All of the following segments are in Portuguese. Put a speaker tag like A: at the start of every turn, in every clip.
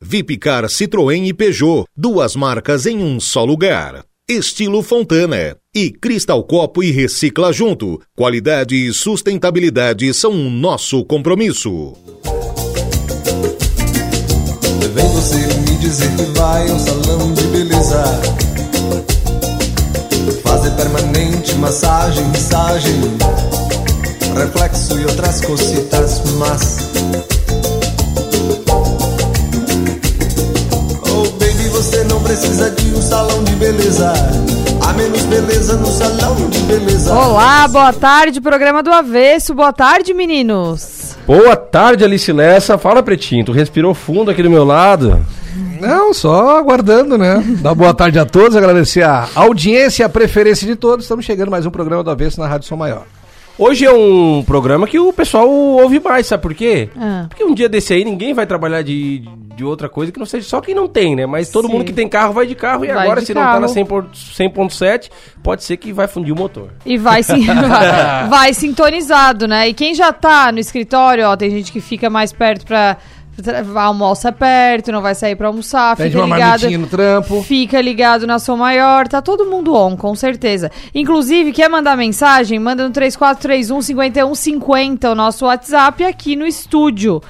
A: Vipcar Citroën e Peugeot, duas marcas em um só lugar. Estilo Fontana. E Cristal Copo e Recicla Junto. Qualidade e sustentabilidade são nosso compromisso.
B: Vem você me dizer que vai ao salão de beleza Fazer permanente massagem, massagem Reflexo e outras cositas mas você não precisa de um salão de beleza Há menos beleza no salão de beleza
C: Olá, boa tarde, programa do Avesso. Boa tarde, meninos.
D: Boa tarde, Alice Lessa. Fala, Pretinho, tu respirou fundo aqui do meu lado?
E: Não, só aguardando, né? Dar boa tarde a todos, agradecer a audiência e a preferência de todos. Estamos chegando mais um programa do Avesso na Rádio Som Maior.
D: Hoje é um programa que o pessoal ouve mais, sabe por quê?
C: Ah.
D: Porque um dia desse aí ninguém vai trabalhar de, de outra coisa que não seja só quem não tem, né? Mas todo
C: Sim.
D: mundo que tem carro vai de carro e
C: Vai
D: agora se não tá
C: carro.
D: na 100 por- 100.7, pode ser que vai fundir o motor.
C: E vai, sim, vai, vai sintonizado, né? E quem já tá no escritório, ó, tem gente que fica mais perto pra. Almoça perto, não vai sair pra almoçar,
E: Pede
C: fica
E: uma
C: ligado.
E: no trampo.
C: Fica ligado na Som Maior, tá todo mundo on, com certeza. Inclusive, quer mandar mensagem? Manda no 3431 5150, o nosso WhatsApp aqui no estúdio.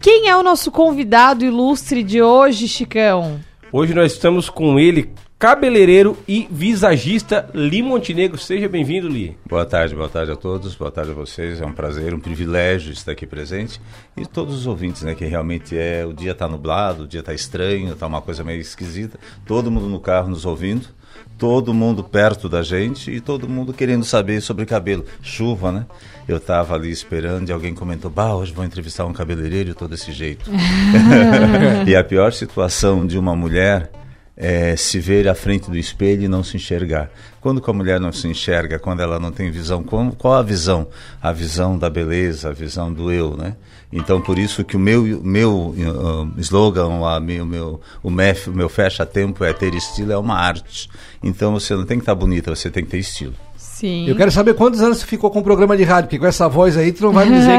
C: Quem é o nosso convidado ilustre de hoje, Chicão?
D: Hoje nós estamos com ele, cabeleireiro e visagista Li Montenegro. Seja bem-vindo, Li.
F: Boa tarde, boa tarde a todos, boa tarde a vocês. É um prazer, um privilégio estar aqui presente. E todos os ouvintes, né? Que realmente é. O dia tá nublado, o dia tá estranho, tá uma coisa meio esquisita. Todo mundo no carro nos ouvindo, todo mundo perto da gente e todo mundo querendo saber sobre cabelo. Chuva, né? Eu tava ali esperando e alguém comentou: Bah, hoje vou entrevistar um cabeleireiro e eu tô desse jeito. e a pior situação de uma mulher é se ver à frente do espelho e não se enxergar. Quando a mulher não se enxerga, quando ela não tem visão, qual, qual a visão? A visão da beleza, a visão do eu, né? Então, por isso que o meu, meu uh, slogan, a meu, meu, o, MEF, meu fecha-tempo é ter estilo é uma arte. Então, você não tem que estar bonita, você tem que ter estilo.
C: Sim.
E: Eu quero saber quantos anos você ficou com o programa de rádio, porque com essa voz aí tu não vai me dizer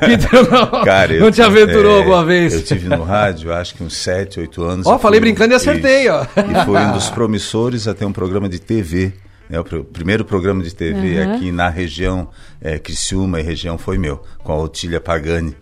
E: que, que tu não,
F: Cara,
E: não te aventurou
F: é,
E: alguma vez.
F: Eu tive no rádio, acho que uns 7, 8 anos.
E: Ó, falei
F: fui-
E: brincando e acertei, ó.
F: E foi um dos promissores a ter um programa de TV. né, o pr- primeiro programa de TV aqui na região é, Criciúma e região foi meu, com a Otília Pagani.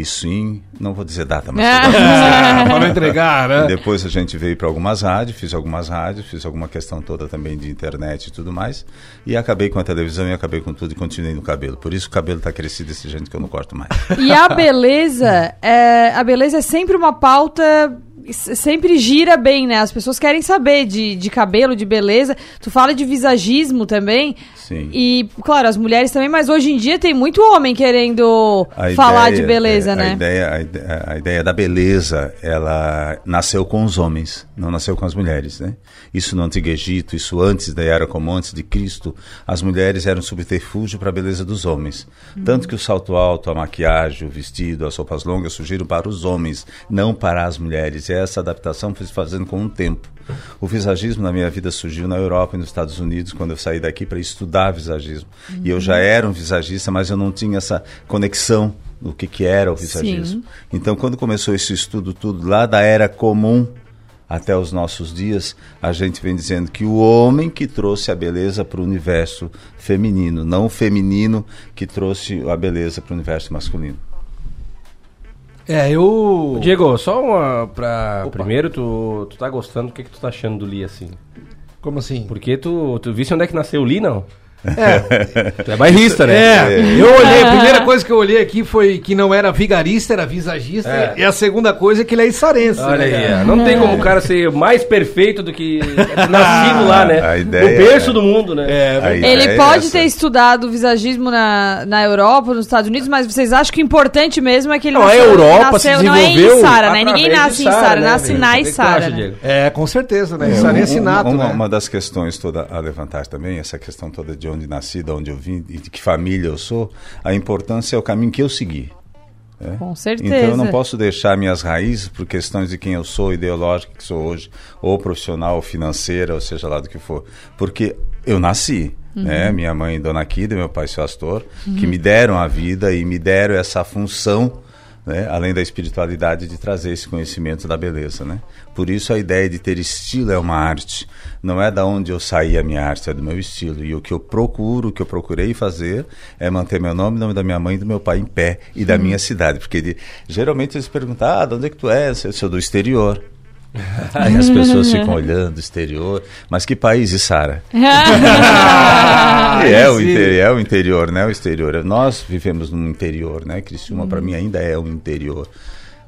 F: Isso em, não vou dizer data, mas
E: pra não entregar, né?
F: depois a gente veio para algumas rádios, fiz algumas rádios, fiz alguma questão toda também de internet e tudo mais. E acabei com a televisão e acabei com tudo e continuei no cabelo. Por isso o cabelo tá crescido desse jeito que eu não corto mais.
C: E a beleza, é, a beleza é sempre uma pauta, sempre gira bem, né? As pessoas querem saber de, de cabelo, de beleza. Tu fala de visagismo também.
F: Sim.
C: E, claro, as mulheres também, mas hoje em dia tem muito homem querendo
F: A
C: falar
F: ideia-
C: de beleza,
F: é,
C: né?
F: A ideia, a, ideia, a ideia da beleza, ela nasceu com os homens, não nasceu com as mulheres, né? Isso no Antigo Egito, isso antes da Era Comum, antes de Cristo, as mulheres eram subterfúgio para a beleza dos homens. Tanto que o salto alto, a maquiagem, o vestido, as roupas longas surgiram para os homens, não para as mulheres. E essa adaptação foi se fazendo com o tempo. O visagismo na minha vida surgiu na Europa e nos Estados Unidos, quando eu saí daqui para estudar visagismo. E eu já era um visagista, mas eu não tinha essa conexão do que, que era o visagismo. Então, quando começou esse estudo tudo lá da era comum até os nossos dias, a gente vem dizendo que o homem que trouxe a beleza para o universo feminino, não o feminino que trouxe a beleza para o universo masculino.
E: É, eu.
D: Diego, só uma pra... Primeiro, tu, tu tá gostando, o que que tu tá achando do Li, assim?
E: Como assim?
D: Porque tu, tu viste onde é que nasceu o Li, não?
E: É,
D: Tu é bairrista, né?
E: é, eu olhei, a primeira coisa que eu olhei aqui foi que não era vigarista, era visagista.
D: É.
E: E a segunda coisa é que ele é içarense.
D: Olha
E: né,
D: aí,
E: cara?
D: ó. não tem como o cara ser mais perfeito do que nascido lá, né?
F: A
D: no
F: ideia
D: berço
F: é-
D: do mundo, né?
E: É,
C: Ele
F: é
C: pode
F: essa.
C: ter estudado visagismo na, na Europa, nos Estados Unidos, mas vocês acham que o importante mesmo é que ele
D: Não, a Europa se
C: não é em
D: desenvolveu
C: Içara, né? Ninguém nasce
D: de
C: em Içara,
D: né,
C: nasce
D: velho?
C: na
D: acha,
C: né?
E: É, com certeza, né?
F: É, um-
E: nato,
F: uma,
E: né?
F: uma das questões toda a levantar também, essa questão toda de onde nasci, de onde eu vim, de que família eu sou, a importância é o caminho que eu segui. né?
C: Com certeza.
F: Então eu não posso deixar minhas raízes por questões de quem eu sou, ideológica que sou hoje, ou profissional, ou financeira, ou seja lá do que for. Porque eu nasci,
C: Uhum.
F: né? Minha mãe, Dona Kida, meu pai, seu Astor, que me deram a vida e me deram essa função, né? além da espiritualidade, de trazer esse conhecimento da beleza, né? Por isso a ideia de ter estilo é uma arte. Não é da onde eu saí a minha arte, é do meu estilo. E o que eu procuro, o que eu procurei fazer é manter meu nome, o nome da minha mãe e do meu pai em pé e da minha cidade. Porque de- geralmente eles perguntam, ah, de onde é que tu és? Eu sou do exterior. Aí as pessoas ficam olhando exterior. Mas que país, Sara? É o, interior, é o interior, né? O exterior. Nós vivemos no interior, né? Criciúma, para mim, ainda é um interior.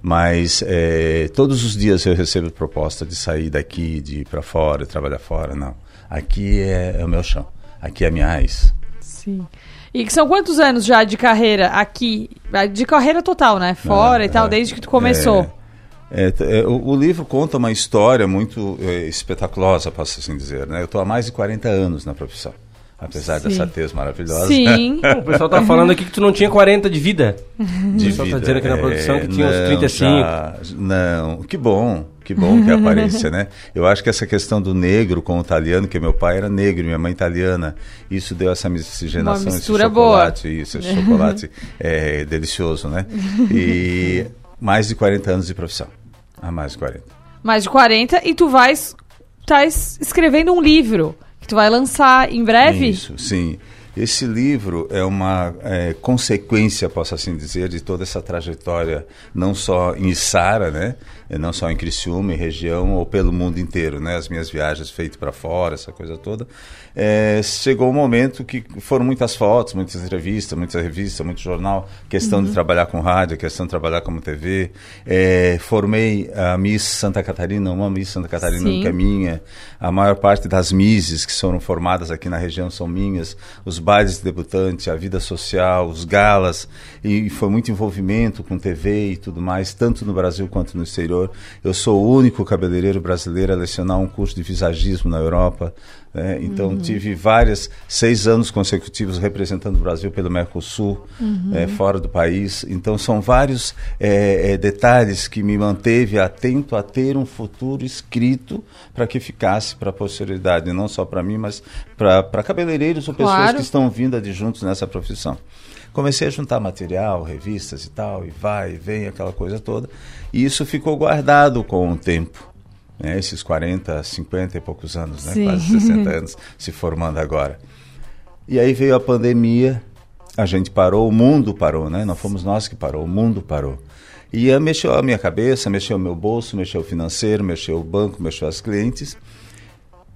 F: Mas é, todos os dias eu recebo proposta de sair daqui, de ir para fora, trabalhar fora. Não. Aqui é, é o meu chão. Aqui é a minha raiz.
C: Sim. E que são quantos anos já de carreira aqui? De carreira total, né? Fora
F: Ah,
C: e tal,
F: é.
C: desde que tu começou.
F: É, t- é, o, o livro conta uma história muito é, espetaculosa, posso assim dizer. Né? Eu estou há mais de 40 anos na profissão. Apesar
C: Sim.
F: dessa tez maravilhosa.
C: Sim.
D: O pessoal tá falando aqui que tu não tinha 40 de vida.
F: de
D: O pessoal tá
F: vida.
D: dizendo aqui na produção que tinha uns
F: não,
D: 35.
F: já- não, que bom, que bom que é a aparência, né? Eu acho que essa questão do negro com o italiano, que meu pai era negro, minha mãe italiana, isso deu essa miscigenação,
C: Uma mistura
F: esse
C: boa.
F: chocolate, isso, esse chocolate é delicioso, né? E mais de 40 anos de profissão, há mais de 40.
C: Mais de 40 e tu vais tá es- escrevendo um livro tu vai lançar em breve.
F: Isso, sim. Esse livro é uma é, consequência, posso assim dizer, de toda essa trajetória, não só em Içara, né? E Não só em Criciúma, em região, ou pelo mundo inteiro, né? As minhas viagens feitas para fora, essa coisa toda. É, chegou um momento que foram muitas fotos, muitas entrevistas, muita revista, muito jornal, questão de trabalhar com rádio, questão de trabalhar como TV. É, formei a Miss Santa Catarina, uma Miss Santa Catarina
C: Sim.
F: que é minha. A maior parte das Misses que foram formadas aqui na região são minhas. Os bailes de debutante, a vida social, os galas. E foi muito envolvimento com TV e tudo mais, tanto no Brasil quanto no exterior. Eu sou o único cabeleireiro brasileiro a lecionar um curso de visagismo na Europa. Né? Então tive várias, seis anos consecutivos representando o Brasil pelo Mercosul, eh, fora do país. Então são vários eh, eh, detalhes que me manteve atento a ter um futuro escrito para que ficasse para a posterioridade, não só para mim, mas para cabeleireiros ou pessoas
C: Claro.
F: que estão vindo juntos nessa profissão. Comecei a juntar material, revistas e tal, e vai e vem, aquela coisa toda. E isso ficou guardado com o tempo. Né? Esses 40, 50 e poucos anos, né? Quase 60 anos se formando agora. E aí veio a pandemia, a gente parou, o mundo parou, né? Não fomos nós que parou, o mundo parou. E mexeu a minha cabeça, mexeu o meu bolso, mexeu o financeiro, mexeu o banco, mexeu as clientes.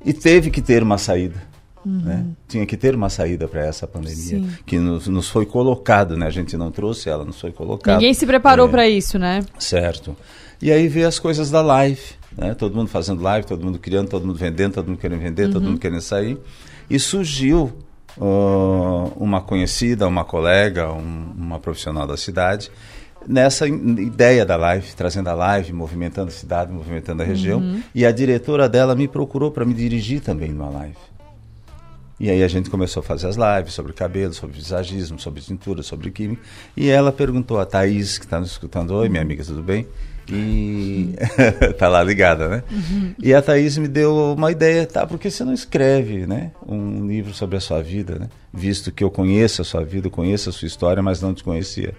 F: E teve que ter uma saída. Né? Tinha que ter uma saída para essa pandemia
C: Sim.
F: que nos, nos foi colocado, né? A gente não trouxe ela, nos foi colocado.
C: Ninguém se preparou
F: É.
C: pra isso, né?
F: Certo. E aí veio as coisas da live, né? Todo mundo fazendo live, todo mundo criando, todo mundo vendendo, todo mundo querendo vender, todo mundo querendo sair. E surgiu ó, uma conhecida, uma colega, um- uma profissional da cidade, nessa ideia da live, trazendo a live, movimentando a cidade, movimentando a região. E a diretora dela me procurou para me dirigir também numa live. E aí a gente começou a fazer as lives sobre cabelo, sobre visagismo, sobre tintura, sobre química. E ela perguntou a Thaís, que está nos escutando, oi minha amiga, tudo bem? E tá lá ligada, né? E a Thaís me deu uma ideia, tá? Por que você não escreve, né? Um livro sobre a sua vida, né? Visto que eu conheço a sua vida, conheço a sua história, mas não te conhecia.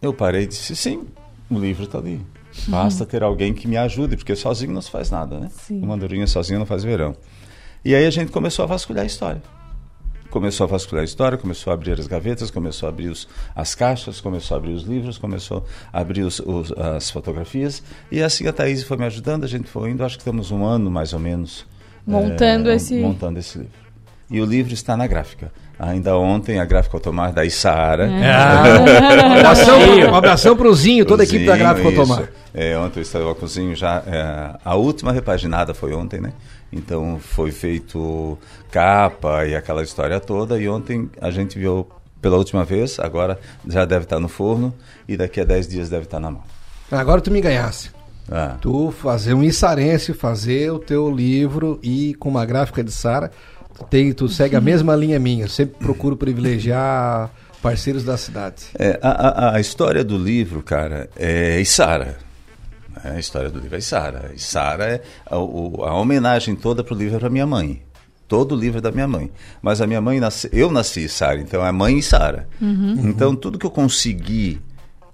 F: Eu parei e disse, sim, o livro está ali. Basta ter alguém que me ajude, porque sozinho não se faz nada, né?
C: Sim.
F: Uma andorinha sozinha não faz verão. E aí a gente começou a vasculhar a história. Começou a vasculhar a história, começou a abrir as gavetas, começou a abrir os, as caixas, começou a abrir os livros, começou a abrir os, os- as fotografias. E assim a Thaís foi me ajudando, a gente foi indo, acho que temos um ano mais ou menos.
C: Montando
F: eh,
C: esse-
F: Montando esse livro. e o livro está na gráfica. Ainda ontem a gráfica automática da.
E: Um abração, um abração pro Zinho, toda a equipe da Gráfica
F: isso.
E: Automar.
F: É, ontem eu estava com o Zinho já. é, a última repaginada foi ontem, né? Então foi feito capa e aquela história toda. E ontem a gente viu pela última vez, agora já deve estar no forno e daqui a 10 dias deve estar na mão.
E: Agora tu me ganhasse.
F: Ah,
E: Tu fazer um issarense, fazer o teu livro e com uma gráfica de Sara, tem, tu segue a mesma linha minha. Eu sempre procuro privilegiar parceiros da cidade.
F: É, a, a- a história do livro, cara, é Isara. É, a história do livro é Isara. Isara é a, a homenagem toda pro livro é para minha mãe. Todo o livro é da minha mãe. Mas a minha mãe nasce, eu nasci Isara, então é mãe Isara. Então tudo que eu consegui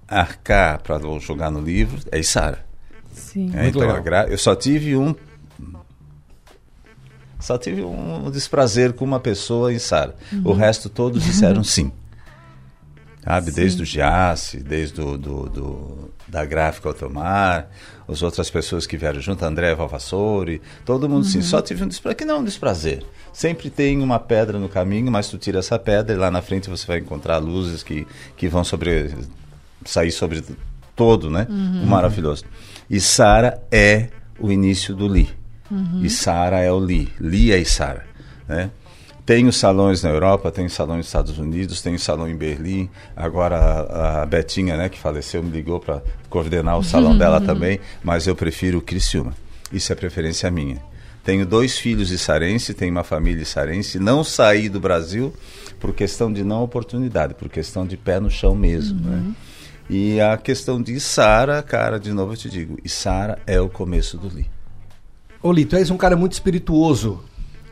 F: arcar para jogar no livro é Isara.
C: Sim.
F: É, então, eu só tive um. Só tive um desprazer com uma pessoa em Sara. O resto todos disseram sim. Sabe? Desde o Giasse, desde o, do, do- da gráfica Automar, as outras pessoas que vieram junto, André Valvassori, todo mundo sim. Só tive um desprazer, que não é um desprazer. Sempre tem uma pedra no caminho, mas tu tira essa pedra e lá na frente você vai encontrar luzes que, que vão sobre sair sobre todo, né? O maravilhoso. E Sara é o início do Li. E Sara é o Li. Li é Sara, né? Tenho salões na Europa, tenho salão nos Estados Unidos, tenho salão em Berlim. Agora a, a Betinha, né, que faleceu, me ligou para coordenar o salão dela também, mas eu prefiro o Criciúma. Isso é preferência minha. Tenho dois filhos içarense, tenho uma família içarense. Não saí do Brasil por questão de não oportunidade, por questão de pé no chão mesmo, né? E a questão de Sara, cara, de novo eu te digo, Sara é o começo do Li.
E: Ô, Li, tu és um cara muito espirituoso.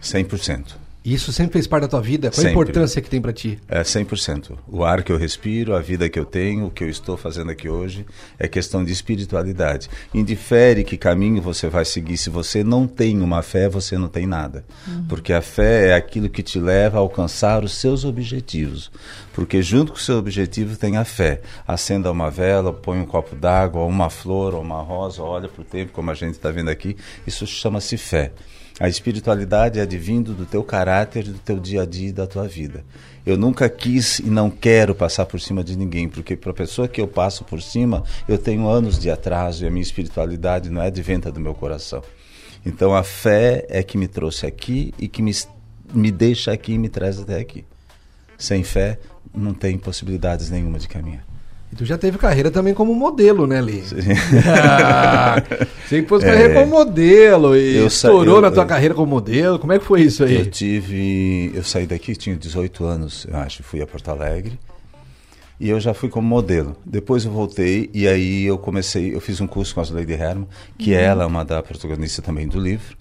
F: 100%.
E: Isso sempre fez parte da tua vida. Qual a
F: Sempre.
E: importância que tem pra ti?
F: É 100%. O ar que eu respiro, a vida que eu tenho, o que eu estou fazendo aqui hoje, é questão de espiritualidade. Indifere que caminho você vai seguir. Se você não tem uma fé, você não tem nada. Porque a fé é aquilo que te leva a alcançar os seus objetivos. Porque junto com o seu objetivo tem a fé. Acenda uma vela, põe um copo d'água, ou uma flor, ou uma rosa, olha para o tempo, como a gente está vendo aqui. Isso chama-se fé. A espiritualidade é advindo do teu caráter, do teu dia a dia e da tua vida. Eu nunca quis e não quero passar por cima de ninguém, porque para a pessoa que eu passo por cima, eu tenho anos de atraso e a minha espiritualidade não é adventa do meu coração. Então a fé é que me trouxe aqui e que me, me deixa aqui e me traz até aqui. Sem fé, não tem possibilidades nenhuma de caminhar.
E: E tu já teve carreira também como modelo, né, Li? Ah, Sempre fosse carreira como modelo e
F: É. Eu
E: estourou
F: eu-
E: na tua
F: eu-
E: carreira como modelo. Como é que foi isso aí?
F: Eu tive. Eu saí daqui, tinha 18 anos, eu acho, fui a Porto Alegre. E eu já fui como modelo. Depois eu voltei e aí eu comecei, eu fiz um curso com a Zuleide Herman, que ela é uma da protagonista também do livro.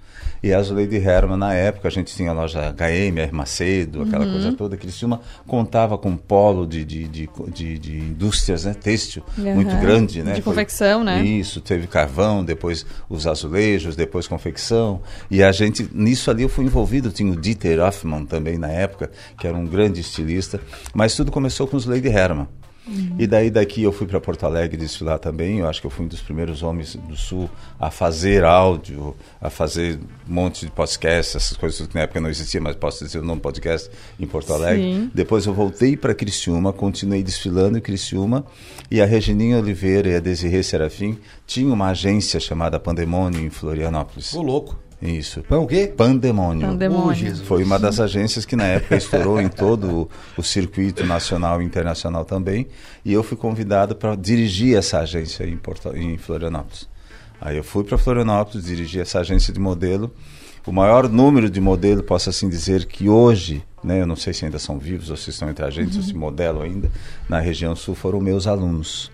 F: E a Zuleide Herman, na época, a gente tinha a loja HM. Macedo, aquela coisa toda. Criciúma contava com um polo de, de, de, de, de indústrias, né? Têxtil, muito
C: Aham.
F: grande, né?
C: De
F: Foi-
C: confecção, né?
F: Isso, teve carvão, depois os azulejos, depois confecção. E a gente, nisso ali eu fui envolvido. Tinha o Dieter Hoffmann também na época, que era um grande estilista. Mas tudo começou com os Lady Herman. E daí daqui eu fui para Porto Alegre desfilar também. Eu acho que eu fui um dos primeiros homens do Sul a fazer áudio, a fazer um monte de podcast, essas coisas que na época não existia, mas posso dizer o nome podcast em Porto Alegre.
C: Sim.
F: Depois eu voltei para Criciúma, continuei desfilando em Criciúma e a Regininha Oliveira e a Desirê Serafim tinham uma agência chamada Pandemônio em Florianópolis.
E: Ô, louco.
F: Isso.
E: Pão o quê?
F: Pandemônio.
C: Pandemônio.
E: Jesus.
F: Foi uma das agências que na época estourou em todo o, circuito nacional e internacional também. E eu fui convidado para dirigir essa agência em, Porto, em Florianópolis. Aí eu fui para Florianópolis, dirigi essa agência de modelo. O maior número de modelo, posso assim dizer, que hoje, né, eu não sei se ainda são vivos ou se estão entre a gente, ou se modelam ainda, na região sul foram meus alunos.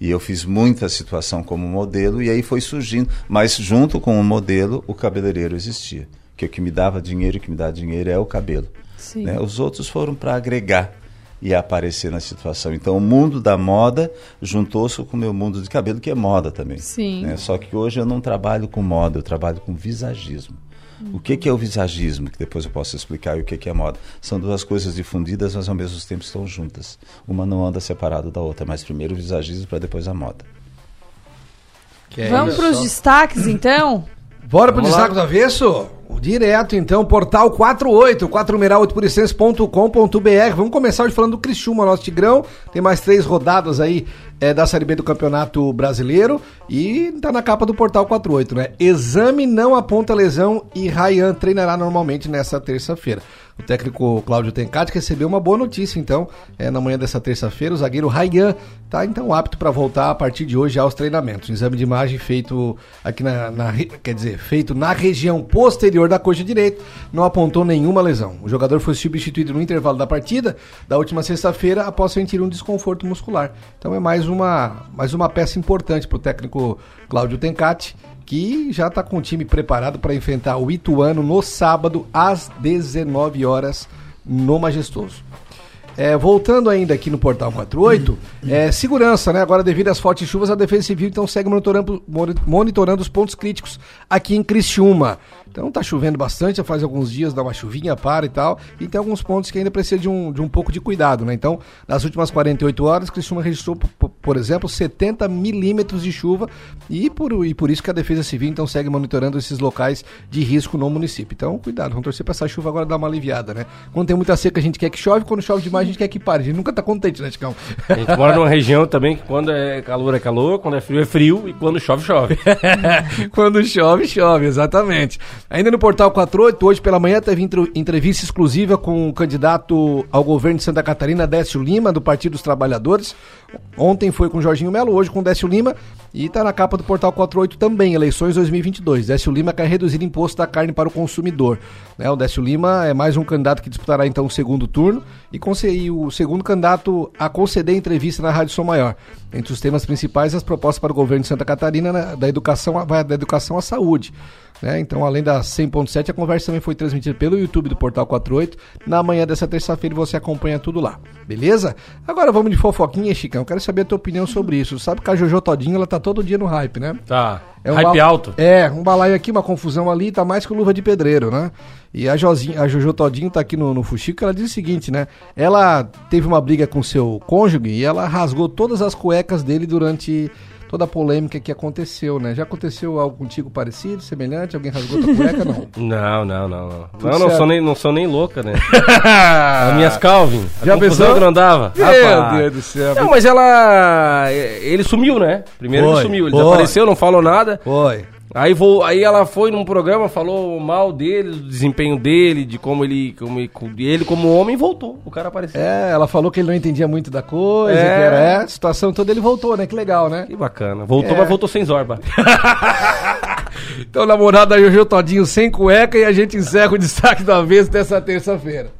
F: E eu fiz muita situação como modelo e aí foi surgindo. Mas junto com o modelo, o cabeleireiro existia. Que o que me dava dinheiro, o que me dá dinheiro é o cabelo. Né? Os outros foram para agregar e aparecer na situação. Então o mundo da moda juntou-se com o meu mundo de cabelo, que é moda também.
C: Sim.
F: né? Só que hoje eu não trabalho com moda, eu trabalho com visagismo. O que, que é o visagismo? Que depois eu posso explicar e o que, que é moda. São duas coisas difundidas, mas ao mesmo tempo estão juntas. Uma não anda separada da outra, mas primeiro o visagismo para depois a moda.
E: Que é
C: Vamos para os destaques, então?
E: Bora pro destaque do avesso? Direto, então, portal 48, 4 numeral 8puricense.com.br. Vamos começar hoje falando do Criciúma, nosso Tigrão. Tem mais três rodadas aí é, da Série B do Campeonato Brasileiro e tá na capa do portal 48, né? Exame não aponta lesão e Ryan treinará normalmente nessa terça-feira. O técnico Cláudio Tencati recebeu uma boa notícia, então, é, na manhã dessa terça-feira, o zagueiro Ryan está então apto para voltar a partir de hoje aos treinamentos. Exame de imagem feito aqui na, na, quer dizer, feito na região posterior da coxa direita, não apontou nenhuma lesão. O jogador foi substituído no intervalo da partida da última sexta-feira após sentir um desconforto muscular. Então é mais uma, mais uma peça importante para o técnico Cláudio Tencati que já está com o time preparado para enfrentar o Ituano no sábado às 19 horas no Majestoso. É, voltando ainda aqui no Portal 48, é, segurança, né? Agora, devido às fortes chuvas, a Defesa Civil então segue monitorando, monitorando os pontos críticos aqui em Criciúma. Então tá chovendo bastante, já faz alguns dias, dá uma chuvinha, para e tal. E tem alguns pontos que ainda precisa de um, de um pouco de cuidado, né? Então, nas últimas 48 horas, Criciúma registrou, por exemplo, 70 milímetros de chuva e por, e por isso que a Defesa Civil então segue monitorando esses locais de risco no município. Então, cuidado, vamos torcer para essa chuva agora dar uma aliviada, né? Quando tem muita seca, a gente quer que chove, quando chove demais, a gente quer que pare. A gente nunca tá contente, né, Ticão?
D: A gente mora numa região também que quando é calor é calor, quando é frio é frio e quando chove, chove.
E: quando chove, chove, exatamente. Ainda no portal 48, hoje pela manhã teve entrevista exclusiva com o candidato ao governo de Santa Catarina, Décio Lima, do Partido dos Trabalhadores. Ontem foi com Jorginho Melo, hoje com Décio Lima e está na capa do Portal 48 também, eleições 2022. Décio Lima quer reduzir imposto da carne para o consumidor. Né, o Décio Lima é mais um candidato que disputará então o segundo turno e, e o segundo candidato a conceder entrevista na Rádio Som Maior. Entre os temas principais, as propostas para o governo de Santa Catarina né, da educação, da educação à saúde. Né? Então, além da 100.7, a conversa também foi transmitida pelo YouTube do Portal 48 na manhã dessa terça-feira você acompanha tudo lá. Beleza? Agora vamos de fofoquinha, Chicão. Eu quero saber a tua opinião sobre isso. Sabe que a Jojo Todinho, ela tá todo dia no hype, né?
D: Tá.
E: É um
D: hype
E: ba...
D: alto.
E: É, um balaio aqui, uma confusão ali, tá mais que luva de pedreiro, né? E a, Jozinha, a Jojo Todinho tá aqui no, no Fuxico, ela diz o seguinte, né? Ela teve uma briga com seu cônjuge e ela rasgou todas as cuecas dele durante toda a polêmica que aconteceu, né? Já aconteceu algo contigo parecido, semelhante? Alguém rasgou tua cueca? Não.
D: Não, não, não. Não, não, não sou, nem, não sou nem louca, né? As minhas Calvin. A
E: Já pensou?
D: que não andava.
E: Meu
D: Rapaz.
E: Deus do céu.
D: Não, mas ela. Ele sumiu, né? Primeiro
E: Foi,
D: ele sumiu. Ele
E: foi.
D: desapareceu, não falou nada.
E: Foi.
D: Aí, vou, aí ela foi num programa, falou mal dele, do desempenho dele, de como ele, como ele, como homem, e voltou. O cara apareceu.
E: É, ela falou que ele não entendia muito da coisa,
D: É.
E: que era é, a situação toda, ele voltou, né? Que legal, né?
D: Que bacana. Voltou,
E: É.
D: mas voltou sem zorba.
E: Então, namorada Jojo Todinho sem cueca e a gente encerra o destaque do avesso dessa terça-feira.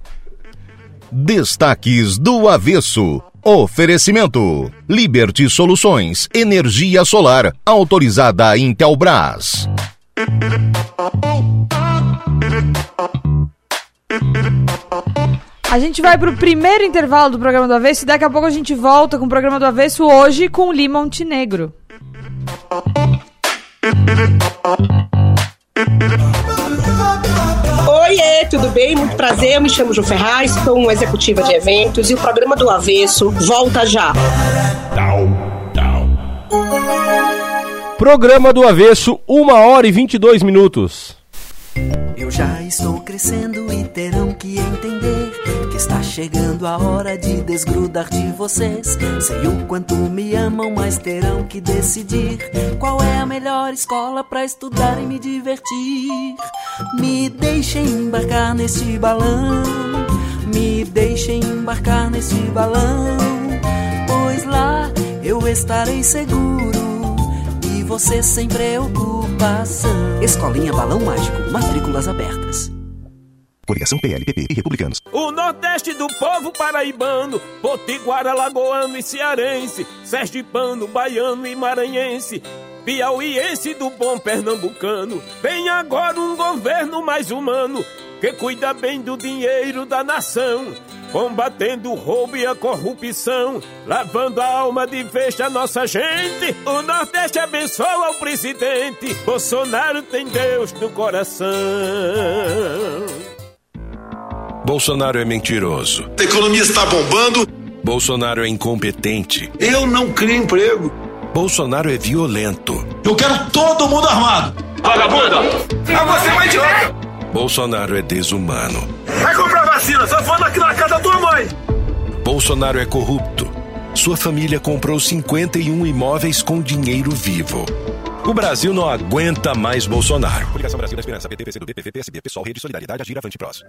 A: Destaques do Avesso. Oferecimento: Liberty Soluções, energia solar, autorizada Intelbras.
C: A gente vai pro primeiro intervalo do programa do Avesso e daqui a pouco a gente volta com o programa do Avesso hoje com Lima Montenegro.
G: Oiê, tudo bem? Muito prazer, eu me chamo Ju Ferraz, sou uma executiva de eventos e o programa do Avesso volta já.
H: Tau.
D: Programa do Avesso, 1 hora e 22 minutos.
I: Eu já estou crescendo e terão que entender que está chegando a hora de desgrudar de vocês. Sei o quanto me amam, mas terão que decidir qual é a melhor escola para estudar e me divertir. Me deixem embarcar neste balão, me deixem embarcar neste balão, pois lá eu estarei seguro e você sem preocupação. Escolinha Balão Mágico, matrículas abertas.
A: Coligação PLPP e Republicanos.
J: O Nordeste do povo paraibano, potiguara, lagoano e cearense, sergipano, baiano e maranhense, piauiense do bom pernambucano. Vem agora um governo mais humano, que cuida bem do dinheiro da nação, combatendo o roubo e a corrupção, lavando a alma de vez a nossa gente. O Nordeste abençoa o presidente, Bolsonaro tem Deus no coração.
H: Bolsonaro é mentiroso.
K: A economia está bombando.
H: Bolsonaro é incompetente.
K: Eu não crio emprego.
H: Bolsonaro é violento.
K: Eu quero todo mundo armado.
J: Vagabunda!
K: Ah, você é uma idiota.
H: Bolsonaro é desumano.
K: Vai comprar vacina, só falando aqui na casa da tua mãe.
H: Bolsonaro é corrupto. Sua família comprou 51 imóveis com dinheiro vivo. O Brasil não aguenta mais Bolsonaro. Coligação Brasil da Esperança, PT, PCdoB, PV, PSB, PSOL, Rede Solidariedade, Agir, Avante, Próximo.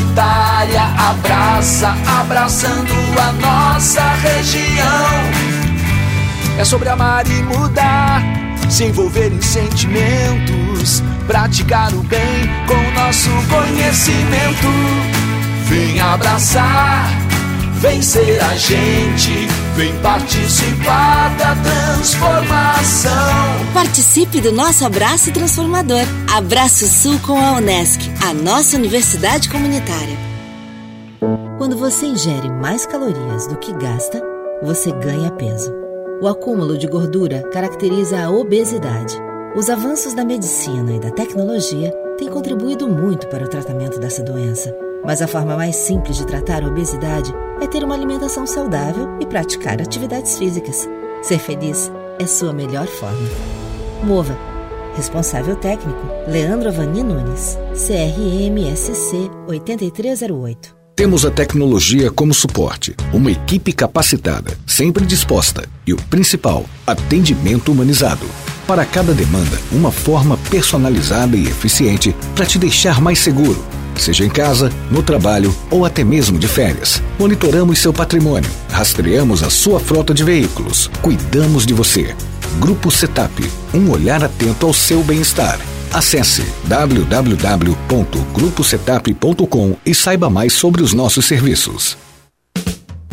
L: comunitária, abraça, abraçando a nossa região. É sobre amar e mudar, se envolver em sentimentos, praticar o bem com nosso conhecimento. Vem abraçar, vem ser a gente, vem participar da transformação.
M: Participe do nosso abraço transformador. Abraço Sul com a Unesc, a nossa universidade comunitária.
N: Quando você ingere mais calorias do que gasta, você ganha peso. O acúmulo de gordura caracteriza a obesidade. Os avanços da medicina e da tecnologia têm contribuído muito para o tratamento dessa doença. Mas a forma mais simples de tratar a obesidade é ter uma alimentação saudável e praticar atividades físicas. Ser feliz é sua melhor forma. Mova. Responsável técnico: Leandro Avani Nunes. CRMSC 8308.
O: Temos a tecnologia como suporte, uma equipe capacitada, sempre disposta e o principal, atendimento humanizado. Para cada demanda, uma forma personalizada e eficiente para te deixar mais seguro, seja em casa, no trabalho ou até mesmo de férias. Monitoramos seu patrimônio, rastreamos a sua frota de veículos, cuidamos de você. Grupo Setap, um olhar atento ao seu bem-estar. Acesse www.gruposetap.com e saiba mais sobre os nossos serviços.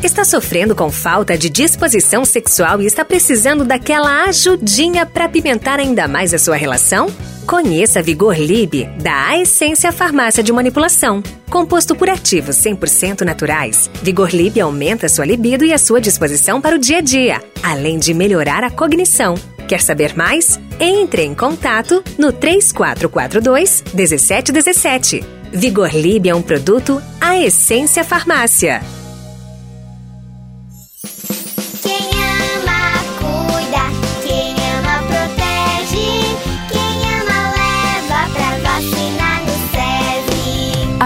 P: Está sofrendo com falta de disposição sexual e está precisando daquela ajudinha para apimentar ainda mais a sua relação? Conheça Vigor Lib da A Essência Farmácia de Manipulação. Composto por ativos 100% naturais, Vigor Lib aumenta sua libido e a sua disposição para o dia a dia, além de melhorar a cognição. Quer saber mais? Entre em contato no 3442 1717. Vigor Lib é um produto A Essência Farmácia.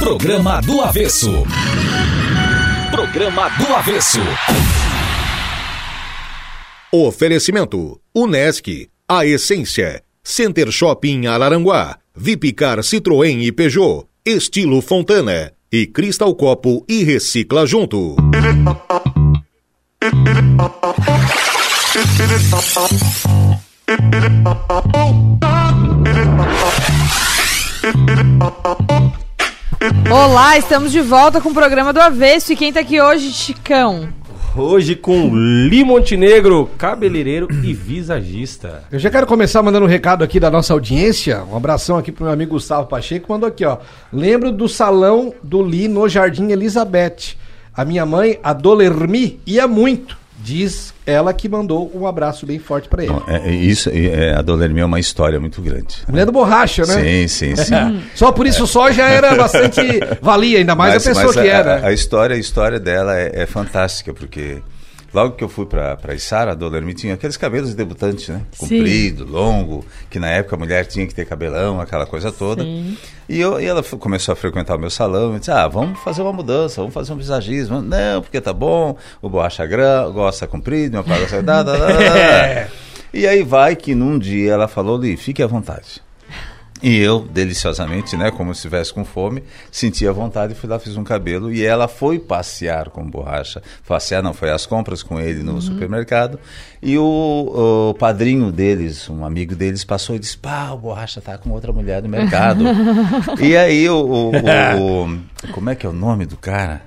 Q: Programa do Avesso. Programa do Avesso.
A: Oferecimento: Unesc, a essência. Center Shopping Araranguá, Vipicar Citroën e Peugeot, Estilo Fontana e Cristal Copo e Recicla Junto.
C: Olá, estamos de volta com o programa do Avesso. E quem tá aqui hoje, Chicão?
D: Hoje com Li Montenegro, cabeleireiro e visagista.
E: Eu já quero começar mandando um recado aqui da nossa audiência. Um abração aqui pro meu amigo Gustavo Pacheco, mandou aqui, ó. Lembro do salão do Li no Jardim Elizabeth. A minha mãe, a Dolermi, ia muito. Diz ela que mandou um abraço bem forte pra ele.
F: É, é isso, é, a Dolermi é uma história muito grande.
E: Mulher do borracha, né?
F: Sim, sim, sim.
E: só por isso só já era bastante valia, ainda mais
F: Mas-
E: a pessoa que era.
F: A, a história, a história dela é, é fantástica, porque logo que eu fui pra, pra Içara, a Dolermi tinha aqueles cabelos de debutante, né?
R: Sim.
F: Comprido, longo, que na época a mulher tinha que ter cabelão, aquela coisa toda.
R: Sim.
F: E, eu, e ela começou a frequentar o meu salão e disse: Ah, vamos fazer uma mudança, vamos fazer um visagismo. Não, porque tá bom, o borracha gra- gosta comprido, meu pai gosta. Da, da, da, da. E aí vai que num dia ela falou: Li, fique à vontade. E eu, deliciosamente, né, como se estivesse com fome, sentia vontade e fui lá, fiz um cabelo. E ela foi passear com borracha. Passear não, foi às compras com ele no supermercado. E o, o padrinho deles, um amigo deles, passou e disse: pá, o borracha tá com outra mulher no mercado. e aí o- o- o- Como é que é o nome do cara?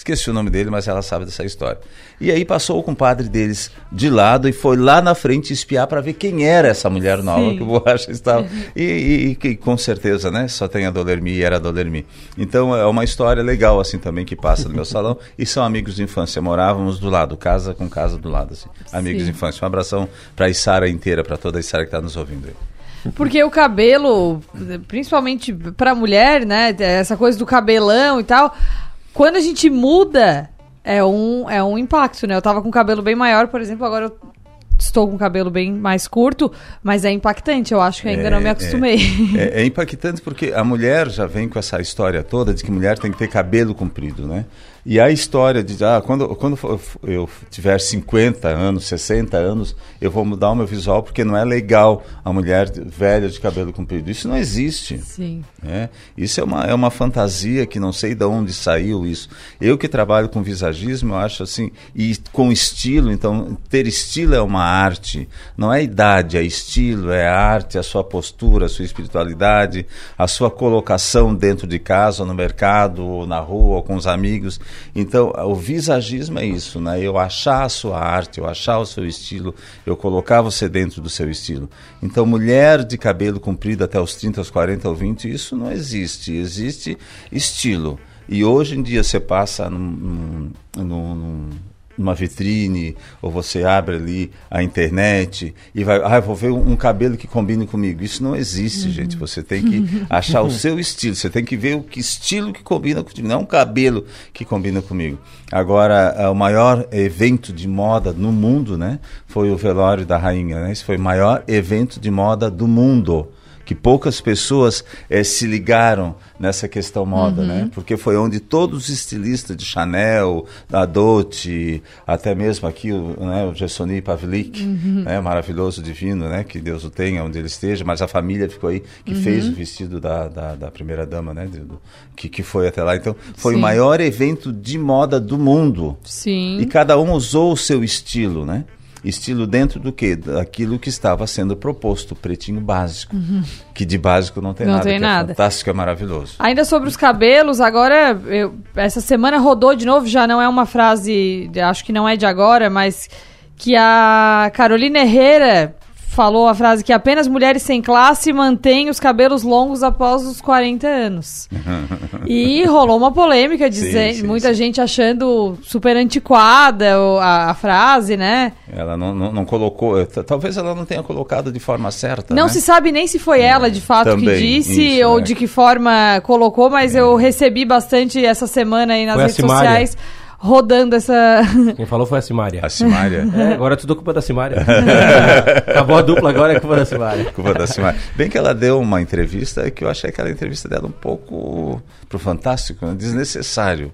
F: Esqueci o nome dele, mas ela sabe dessa história. E aí passou o compadre deles de lado e foi lá na frente espiar para ver quem era essa mulher nova
R: Sim.
F: que o Borracha estava. E, e- e que com certeza, né? Só tem a Dolermi e era a Dolermi. Então é uma história legal assim também que passa no meu salão. E são amigos de infância. Morávamos do lado, casa com casa do lado. Assim. Amigos
C: Sim.
F: de infância. Um abração para a Isara inteira, para toda a Isara que está nos ouvindo aí.
C: Porque o cabelo, principalmente pra mulher, né? Essa coisa do cabelão e tal. Quando a gente muda, é um, é um impacto, né? Eu tava com o cabelo bem maior, por exemplo, agora eu estou com o cabelo bem mais curto, mas é impactante. Eu acho que ainda não me acostumei.
F: É, é impactante porque a mulher já vem com essa história toda de que mulher tem que ter cabelo comprido, né? E a história de, ah, quando, quando eu tiver 50 anos, 60 anos, eu vou mudar o meu visual porque não é legal a mulher velha de cabelo comprido. Isso não existe.
C: Sim.
F: né? Isso é uma, é uma fantasia que não sei de onde saiu isso. Eu que trabalho com visagismo, eu acho assim, e com estilo, então ter estilo é uma arte, não é idade, é estilo, é arte, a sua postura, a sua espiritualidade, a sua colocação dentro de casa, no mercado, ou na rua, ou com os amigos. Então, o visagismo é isso, né? Eu achar a sua arte, eu achar o seu estilo, eu colocar você dentro do seu estilo. Então, mulher de cabelo comprido até os 30, aos 40 ou 20, isso não existe. Existe estilo. E hoje em dia você passa num, num- num- numa vitrine, ou você abre ali a internet e vai, ah, vou ver um, um cabelo que combine comigo. Isso não existe,
R: Uhum.
F: gente. Você tem que achar o seu estilo. Você tem que ver o que estilo que combina contigo, não um cabelo que combina comigo. Agora, ah, o maior evento de moda no mundo, né, foi o velório da rainha. Né? Esse foi o maior evento de moda do mundo que poucas pessoas eh, se ligaram nessa questão moda,
R: Uhum.
F: né? Porque foi onde todos os estilistas de Chanel, da Dolce, até mesmo aqui o, né, o Gessoni Pavlik,
R: Uhum.
F: né, maravilhoso, divino, né? Que Deus o tenha onde ele esteja, mas a família ficou aí, que
R: Uhum.
F: fez o vestido da, da, da primeira dama, né? do- que, que foi até lá. Então, foi
C: Sim.
F: o maior evento de moda do mundo.
C: Sim.
F: E cada um usou o seu estilo, né? Estilo dentro do quê? Daquilo que estava sendo proposto, pretinho básico.
C: Uhum.
F: Que de básico não tem
C: Não
F: nada,
C: tem
F: que
C: nada.
F: é fantástico, é maravilhoso.
C: Ainda sobre os cabelos, agora, eu- essa semana rodou de novo, já não é uma frase, acho que não é de agora, mas que a Carolina Herrera falou a frase que apenas mulheres sem classe mantêm os cabelos longos após os 40 anos. E rolou uma polêmica, dizendo,
F: Sim, sim,
C: muita gente achando super antiquada a, a frase, né?
F: Ela não, não, não colocou, eh, talvez ela não tenha colocado de forma certa.
C: Não
F: né?
C: se sabe nem se foi ela de fato que disse
F: isso,
C: ou
F: né?
C: de que forma colocou, mas eu recebi bastante essa semana aí nas
D: Foi
C: redes sociais rodando essa.
D: Quem falou foi a Simária.
F: A Simária?
D: É, agora é tudo culpa da Simária. Acabou a dupla, agora é culpa da Simária.
F: Culpa da Simária. Bem que ela deu uma entrevista que eu achei aquela entrevista dela um pouco pro Fantástico, né? desnecessário.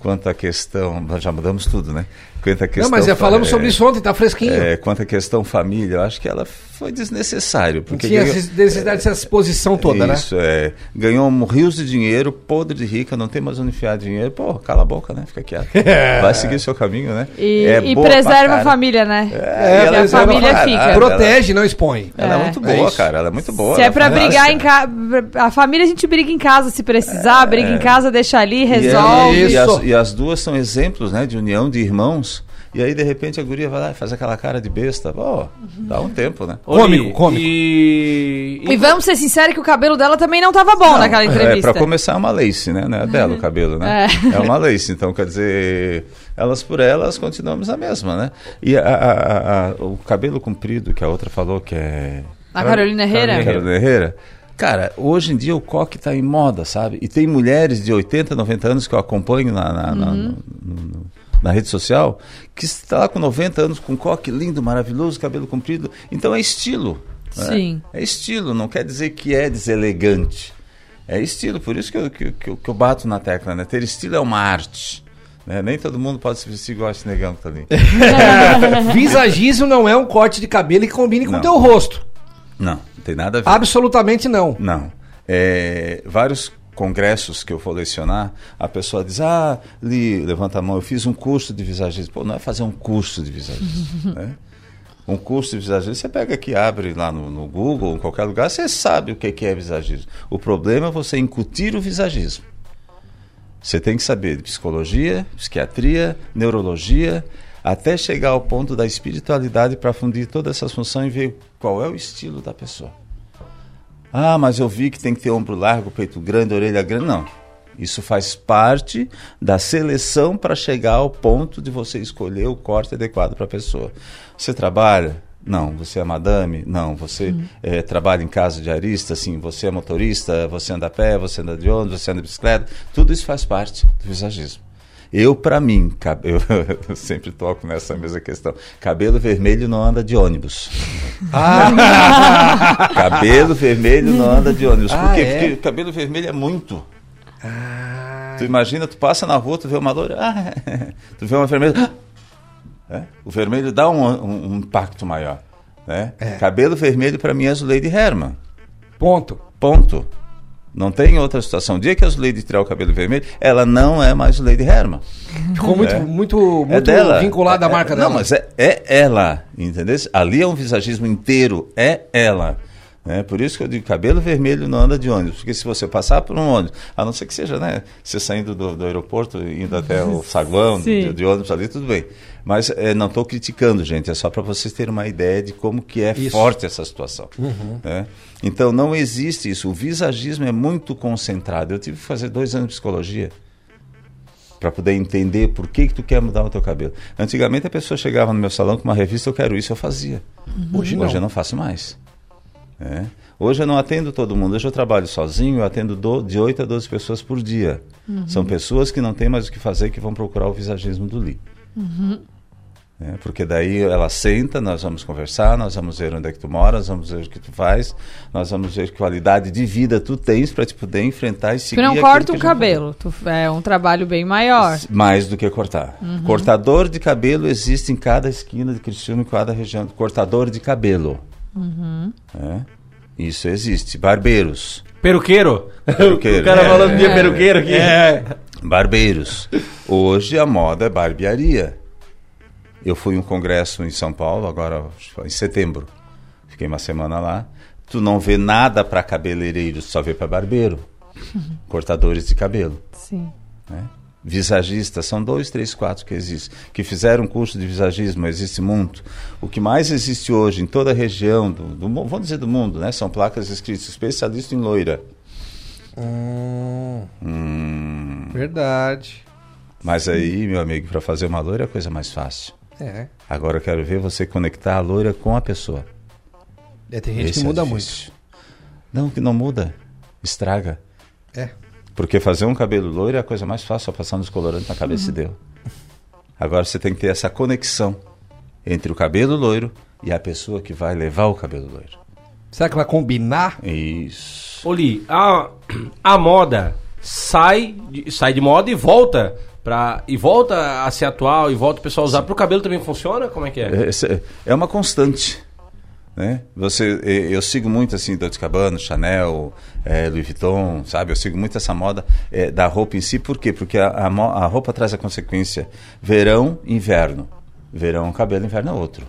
F: Quanto à questão. Nós já mudamos tudo, né? Quanto à questão.
E: mas já falamos
F: é,
E: sobre isso ontem, tá fresquinho.
F: É, quanto à questão família, eu acho que ela foi desnecessário. Porque
E: Tinha
F: ganhou-
E: necessidade dessa exposição toda, né?
F: Isso, é. Ganhou um rios de dinheiro, podre de rica, não tem mais onde enfiar dinheiro. Pô, cala a boca, né? Fica quieto. Vai seguir seu caminho, né?
C: E,
F: É
C: e preserva a família, né?
F: É,
C: Porque
F: ela
C: a
F: preserva
C: família fica.
E: Protege, não expõe.
F: Ela é,
C: É.
F: muito
E: É
F: boa,
E: isso.
F: cara. Ela é muito boa.
C: Se é
F: ela
C: pra brigar em casa. A família a gente briga em casa se precisar, briga em casa, deixa ali,
F: E ela-
C: resolve.
F: E, as, e as duas são exemplos, né, de união de irmãos. E aí, de repente, a guria vai lá e faz aquela cara de besta. Pô, dá um tempo, né?
D: Cômico, cômico. E...
C: E vamos ser sinceros que o cabelo dela também não tava bom naquela
F: É,
C: entrevista.
F: pra começar, é uma lace, né? Não é dela o cabelo, né?
C: É.
F: É. uma lace. Então, quer dizer, elas por elas continuamos a mesma, né? E a- a- a- o cabelo comprido que a outra falou que é.
C: A Carolina Herrera?
F: Carolina Herrera. Cara, hoje em dia o coque tá em moda, sabe? E tem mulheres de 80, 90 anos que eu acompanho na, na, na-
C: Uhum.
F: no- no- na rede social, que está lá com 90 anos, com coque lindo, maravilhoso, cabelo comprido. Então é estilo. né?
C: Sim.
F: É estilo, não quer dizer que é deselegante. É estilo, por isso que eu, que, que eu- que eu bato na tecla, né? Ter estilo é uma arte. né? Nem todo mundo pode se vestir igual esse negão que tá ali.
E: Visagismo não é um corte de cabelo que combine com o
F: Não.
E: teu rosto.
F: Não, tem nada a ver.
E: Absolutamente não.
F: Não. É, vários congressos que eu vou lecionar, a pessoa diz, ah, Li, levanta a mão, eu fiz um curso de visagismo. Pô, não é fazer um curso de visagismo, né? Um curso de visagismo, você pega aqui, abre lá no, no Google, em qualquer lugar, você sabe o que que é visagismo. O problema é você incutir o visagismo. Você tem que saber de psicologia, psiquiatria, neurologia, até chegar ao ponto da espiritualidade para fundir todas essas funções e ver qual é o estilo da pessoa. Ah, mas eu vi que tem que ter ombro largo, peito grande, orelha grande. Não. Isso faz parte da seleção para chegar ao ponto de você escolher o corte adequado para a pessoa. Você trabalha? Não. Você é madame? Não. Você eh, trabalha em casa de arista? Sim. Você é motorista? Você anda a pé? Você anda de ônibus? Você anda de bicicleta? Tudo isso faz parte do visagismo. Eu, para mim, cab- eu, sempre toco nessa mesma questão. Cabelo vermelho não anda de ônibus.
E: Ah.
F: cabelo vermelho não anda de ônibus. Por
E: Ah,
F: quê?
E: é?
F: Porque cabelo vermelho é muito. Tu imagina, tu passa na rua, tu vê uma loira, ah, tu vê uma vermelha. ah. É? O vermelho dá um, um- um impacto maior. Né? Cabelo vermelho para mim é Zuleide Herman.
E: Ponto.
F: Ponto. Não tem outra situação. O dia que a Zuleide tirar o cabelo vermelho, ela não é mais Zuleide Herman.
E: Ficou muito,
F: É.
E: muito,
F: É
E: muito
F: dela.
E: vinculado à
F: É-
E: marca
F: é-
E: dela.
F: Não, mas é, é ela, entendeu? Ali é um visagismo inteiro, é ela. Né? por isso que eu digo, cabelo vermelho não anda de ônibus, porque se você passar por um ônibus, a não ser que seja, né, você saindo do, do aeroporto, indo até o saguão de, de ônibus ali, tudo bem. Mas é, não estou criticando, gente, é só para vocês terem uma ideia de como que é
E: Isso.
F: forte essa situação.
E: Uhum.
F: né? Então não existe isso, o visagismo é muito concentrado. Eu tive que fazer dois anos de psicologia para poder entender por que, que tu quer mudar o teu cabelo. Antigamente a pessoa chegava no meu salão com uma revista, eu quero isso, eu fazia.
E: Uhum. Hoje não.
F: Hoje eu não faço mais. É. Hoje eu não atendo todo mundo, hoje eu trabalho sozinho, eu atendo do- de 8 a 12 pessoas por dia.
C: Uhum.
F: São pessoas que não têm mais o que fazer que vão procurar o visagismo do Li.
C: Uhum.
F: né? Porque daí ela senta, nós vamos conversar, nós vamos ver onde é que tu mora, nós vamos ver o que tu faz, nós vamos ver que qualidade de vida tu tens para te poder enfrentar e seguir
C: Tu não corta
F: gente
C: cabelo. Tu- é um trabalho bem maior.
F: mais do que cortar.
C: Uhum.
F: Cortador de cabelo existe em cada esquina de Criciúma, em cada região. Cortador de cabelo.
C: Uhum.
F: né? Isso existe. Barbeiros.
D: Peruqueiro?
F: Peruqueiro.
D: O cara
F: É.
D: falando de peruqueiro aqui.
F: É. Barbeiros. Hoje a moda é barbearia. Eu fui um congresso em São Paulo, agora em setembro. Fiquei uma semana lá. Tu não vê nada para cabeleireiros, só vê para barbeiro. Cortadores de cabelo.
C: Sim.
F: né? Visagistas, são dois, três, quatro que existem. Que fizeram curso de visagismo, existe muito. O que mais existe hoje em toda a região, do, do, vamos dizer do mundo, né? São placas escritas especialista em loira. Hum.
E: Verdade.
F: Mas aí, meu amigo, para fazer uma loira é a coisa mais fácil.
E: É.
F: Agora eu quero ver você conectar a loira com a pessoa.
E: É, tem gente
F: Esse
E: que
F: é
E: muda
F: difícil. Não, que não muda. Estraga.
E: É.
F: Porque fazer um cabelo loiro é a coisa mais fácil, só passar um descolorante na cabeça e deu. Agora você tem que ter essa conexão entre o cabelo loiro e a pessoa que vai levar o cabelo loiro.
E: Será que vai combinar?
F: Isso.
D: Oli, a, a moda sai de, sai de moda e volta pra, e volta a ser atual e volta o pessoal a usar. Pro cabelo também funciona? Como é que é?
F: É, é uma constante. Né? Você, eu sigo muito assim, Dolce Gabbana, Chanel, eh, Louis Vuitton, sabe? Eu sigo muito essa moda eh, da roupa em si. Por quê? Porque a, a a roupa traz a consequência verão, inverno. Verão é um cabelo, inverno é outro.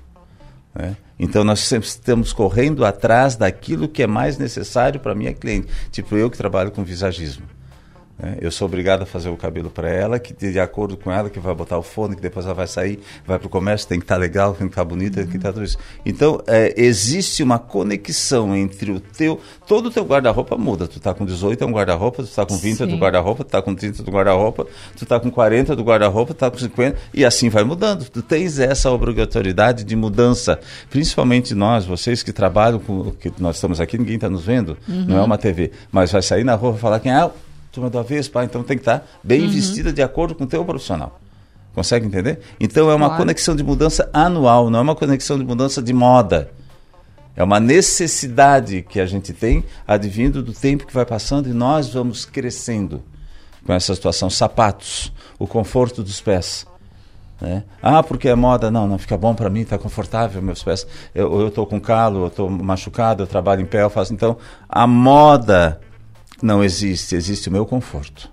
F: né? Então nós sempre estamos correndo atrás daquilo que é mais necessário para minha cliente. Tipo eu que trabalho com visagismo. Né? Eu sou obrigado a fazer o cabelo para ela, que de acordo com ela, que vai botar o fone, que depois ela vai sair, vai para o comércio, tem que estar legal, tem que estar bonita, tem que estar tudo isso. Então, é, existe uma conexão entre o teu. Todo o teu guarda-roupa muda. Tu tá com 18 é um guarda-roupa, tu tá com 20 é do
C: Sim.
F: guarda-roupa, tu tá com 30 do guarda-roupa, tu tá com 40 do guarda-roupa, tu tá com 50, e assim vai mudando. Tu tens essa obrigatoriedade de mudança. Principalmente nós, vocês que trabalham com. que nós estamos aqui, ninguém está nos vendo,
C: Uhum.
F: não é uma TV, mas vai sair na rua e falar quem é. Ah, turma do avesso, pá, então tem que estar bem
C: Uhum.
F: vestida de acordo com o teu profissional. Consegue entender? Então é uma
C: Claro.
F: conexão de mudança anual, não é uma conexão de mudança de moda. É uma necessidade que a gente tem advindo do tempo que vai passando e nós vamos crescendo com essa situação. Sapatos, o conforto dos pés. Né? Ah, porque é moda. Não, não fica bom para mim, está confortável, meus pés. Eu, eu tô com calo, eu tô machucado, eu trabalho em pé, eu faço. Então, a moda não existe, existe o meu conforto.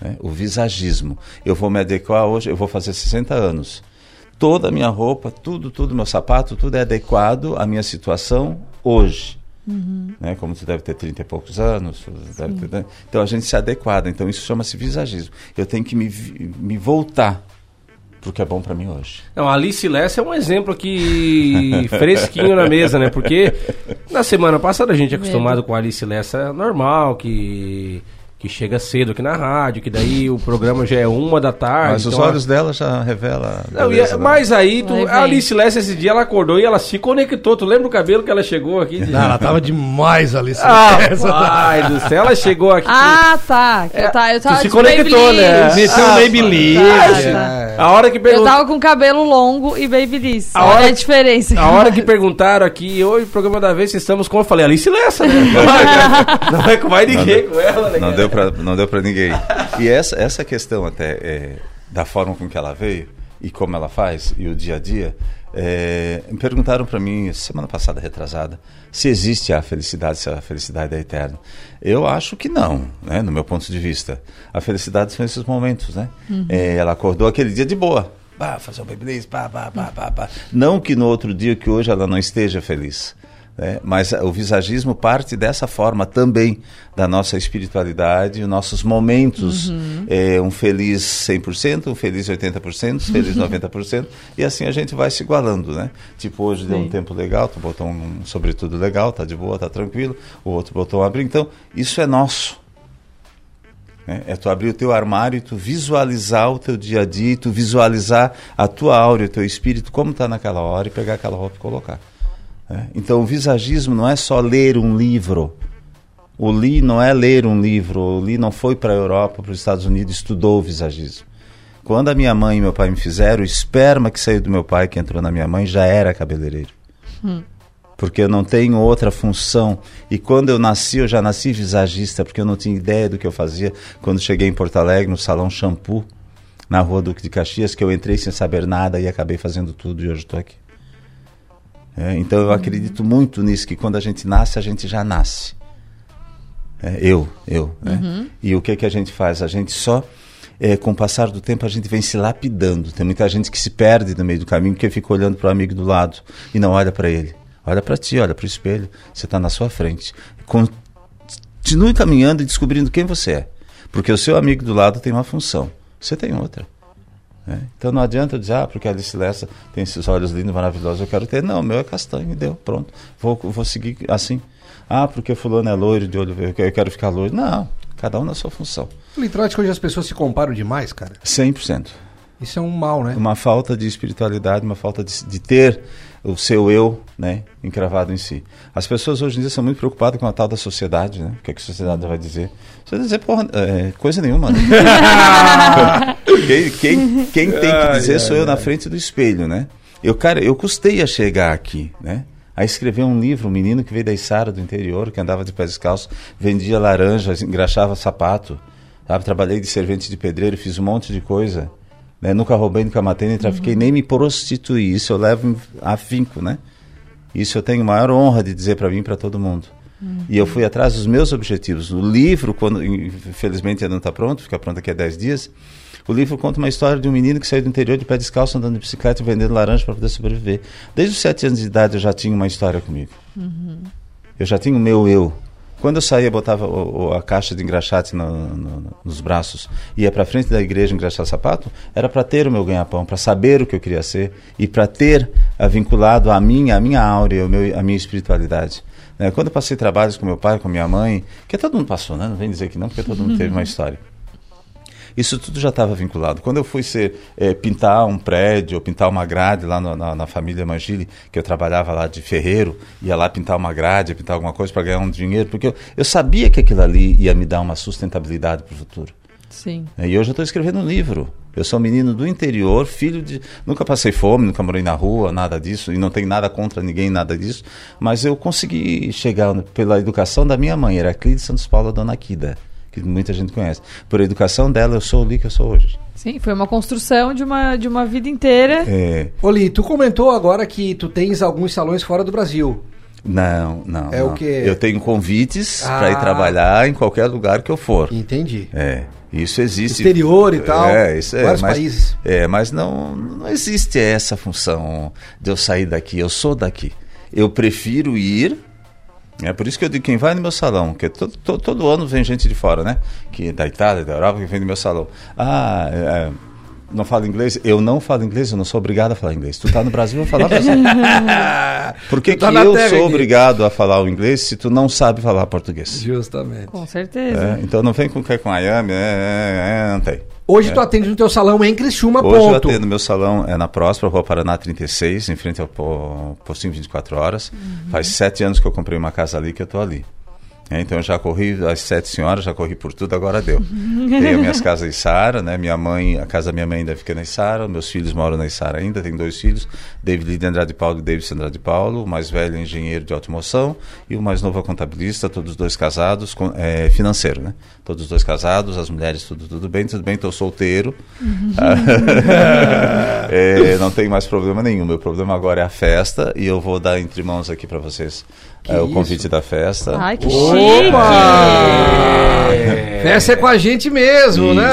F: né? O visagismo. Eu vou me adequar hoje, eu vou fazer 60 anos. Toda a minha roupa, tudo, tudo, meu sapato, tudo é adequado à minha situação hoje.
C: Uhum.
F: Né? Como você deve ter 30 e poucos anos. ter-? Então a gente se adequada. Então isso chama-se visagismo. Eu tenho que me, me voltar para o que é bom para mim hoje.
D: Não, a Alice Lessa é um exemplo aqui fresquinho na mesa, né? Porque na semana passada a gente é acostumado com a Alice Lessa normal, que, que chega cedo aqui na rádio, que daí o programa já é uma da tarde.
F: Mas os
D: então a-
F: olhos dela já revela.
D: Não,
F: beleza
D: e-
F: da-
D: mas aí, tu, a. Alice Lessa esse dia ela acordou e ela se conectou. Tu lembra o cabelo que ela chegou aqui?
E: Não, ela tava demais ali.
D: Ah, pai do céu, ela chegou aqui.
C: Ah, tá. Que eu, tá eu tava
D: tu se
C: de
D: conectou, né?
C: Babyliss.
D: Meteu
E: Ah,
D: um Babyliss. A hora que
C: Eu
D: perguntou.
C: tava com cabelo longo e babyliss.
D: A
C: Olha
D: hora-
C: a diferença.
D: A hora que perguntaram aqui, hoje, programa da vez, estamos com. Eu falei, Alice Lessa, né? Não é com mais
F: Não
D: ninguém
F: deu-
D: com ela, né?
F: Não deu pra, não deu pra ninguém. E essa, essa questão até é, da forma com que ela veio e como ela faz e o dia a dia, é, me perguntaram para mim semana passada retrasada se existe a felicidade, se a felicidade é eterna. Eu acho que não, né, no meu ponto de vista. A felicidade são esses momentos, né?
R: Uhum.
F: É, ela acordou aquele dia de boa. Bah, fazer um babyliss, pá, pá, pá, pá, pá. Não que no outro dia, que hoje ela não esteja feliz. Né? Mas o visagismo parte dessa forma também da nossa espiritualidade, os nossos momentos.
R: Uhum.
F: É, um feliz 100%, um feliz 80%, um feliz 90%, e assim a gente vai se igualando, né? Tipo, hoje deu um
R: Sim. tempo
F: legal, tu botou um sobretudo legal, tá de boa, tá tranquilo, o outro botou um abrigo. Então, isso é nosso. né? É tu abrir o teu armário e tu visualizar o teu dia a dia, tu visualizar a tua aura, o teu espírito, como está naquela hora, e pegar aquela roupa e colocar. Né? Então, o visagismo não é só ler um livro. O Lee não é ler um livro. O Lee não foi para a Europa, para os Estados Unidos, estudou o visagismo. Quando a minha mãe e meu pai me fizeram, o esperma que saiu do meu pai, que entrou na minha mãe, já era cabeleireiro
C: Hum.
F: porque eu não tenho outra função. E quando eu nasci, eu já nasci visagista, porque eu não tinha ideia do que eu fazia. Quando cheguei em Porto Alegre, no Salão Shampoo, na rua Duque de Caxias, que eu entrei sem saber nada e acabei fazendo tudo e hoje estou aqui. É, então eu acredito muito nisso, que quando a gente nasce, a gente já nasce. É, eu, eu. né?
R: Uhum.
F: E o que, que a gente faz? A gente só, é, com o passar do tempo, a gente vem se lapidando. Tem muita gente que se perde no meio do caminho porque fica olhando para o amigo do lado e não olha para ele. Olha para ti, olha para o espelho. Você está na sua frente. Continue caminhando e descobrindo quem você é. Porque o seu amigo do lado tem uma função. Você tem outra. Né? Então não adianta eu dizer, ah, porque a Alice Lessa tem esses olhos lindos, maravilhosos, eu quero ter. Não, o meu é castanho, deu, pronto. Vou, vou seguir assim. Ah, porque fulano é loiro de olho verde, eu quero ficar loiro. Não, cada um na sua função.
E: Acho que hoje as pessoas se comparam demais, cara.
F: 100%.
E: Isso é um mal, né?
F: Uma falta de espiritualidade, uma falta de, de ter o seu eu, né, encravado em si. As pessoas hoje em dia são muito preocupadas com a tal da sociedade, né? O que, é que a sociedade vai dizer? Você vai dizer, porra, é, coisa nenhuma. Né? quem, quem, quem tem que
R: Ai,
F: dizer
R: ai,
F: sou eu na
R: ai.
F: frente do espelho, né? Eu, cara, eu custei a chegar aqui, né? A escrever um livro, um menino que veio da Içara do interior, que andava de pés descalços, vendia laranjas, engraxava sapato, sabe? Trabalhei de servente de pedreiro, fiz um monte de coisa. Né? Nunca roubei, nunca matei, nem trafiquei, nem me prostituí. Isso eu levo a finco, né? Isso eu tenho maior honra de dizer para mim e para todo mundo. E eu fui atrás dos meus objetivos. O livro, quando infelizmente ainda não está pronto, fica pronto daqui a 10 dias. O livro conta uma história de um menino que saiu do interior de pé descalço, andando de bicicleta e vendendo laranja para poder sobreviver. Desde os 7 anos de idade eu já tinha uma história comigo. Eu já tinha o meu eu. Quando eu saía, botava o- a caixa de engraxate no- no- nos braços, ia para frente da igreja engraxar sapato, era para ter o meu ganha-pão, para saber o que eu queria ser e para ter ah, vinculado a minha, a minha áurea, meu, a minha espiritualidade. Né? Quando eu passei trabalhos com meu pai, com minha mãe, que todo mundo passou, né? Não vem dizer que não, porque todo mundo teve uma história. Isso tudo já estava vinculado. Quando eu fui ser eh, pintar um prédio ou pintar uma grade lá no- na, na família Mangili, que eu trabalhava lá de ferreiro, ia lá pintar uma grade, pintar alguma coisa para ganhar um dinheiro, porque eu, eu sabia que aquilo ali ia me dar uma sustentabilidade para o futuro.
C: Sim.
F: E hoje eu estou escrevendo um livro. Eu sou um menino do interior, filho de. Nunca passei fome, nunca morei na rua, nada disso, e não tenho nada contra ninguém, nada disso. Mas eu consegui chegar pela educação da minha mãe, Heraclide Santos Paula Dona Quida, que muita gente conhece. Por educação dela, eu sou o Li que eu sou hoje.
C: Sim, foi uma construção de uma, de uma vida inteira.
F: É,
E: Oli, tu comentou agora que tu tens alguns salões fora do Brasil.
F: não, não.
E: É o
F: não.
E: quê?
F: Eu tenho convites
E: Ah.
F: para ir trabalhar em qualquer lugar que eu for.
E: Entendi.
F: É, isso existe.
E: Exterior e tal,
F: É, isso é.
E: vários
F: mas,
E: países.
F: É, mas não, não existe essa função de eu sair daqui. Eu sou daqui. Eu prefiro ir. É por isso que eu digo quem vai no meu salão, que todo, todo, todo ano vem gente de fora, né? Que da Itália, da Europa, que vem no meu salão. Ah, é, não fala inglês? Eu não falo inglês, eu não sou obrigado a falar inglês. Tu tá no Brasil, eu vou falar brasileiro. Por que,
E: tá
F: que eu
E: terra
F: sou
E: aqui.
F: obrigado a falar o inglês se tu não sabe falar português?
E: Justamente.
C: Com certeza.
F: É, então não vem com que com Miami, é, é, é, não tem.
E: Hoje
F: É.
E: tu atende no teu salão em Criciúma,
F: Hoje eu
E: ponto.
F: atendo meu salão é na Próspera, Rua Paraná 36, em frente ao po- postinho 24 horas. Faz sete anos que eu comprei uma casa ali que eu tô ali. É, então eu já corri as sete senhoras, já corri por tudo, agora deu. Tenho minhas casas em Sara, né? Minha mãe, a casa da minha mãe ainda fica na Sara, meus filhos moram na Sara ainda, tenho dois filhos, David de Andrade Paulo e David Andrade Paulo, o mais velho é engenheiro de automoção e o mais novo é contabilista, todos os dois casados, com, é, financeiro, né? Todos os dois casados, as mulheres tudo tudo bem, tudo bem, estou solteiro. É, não tem mais problema nenhum. Meu problema agora é a festa e eu vou dar entre mãos aqui para vocês é, o convite da festa.
C: Ai, que
E: chique! Festa é com a gente mesmo,
F: Isso.
E: né?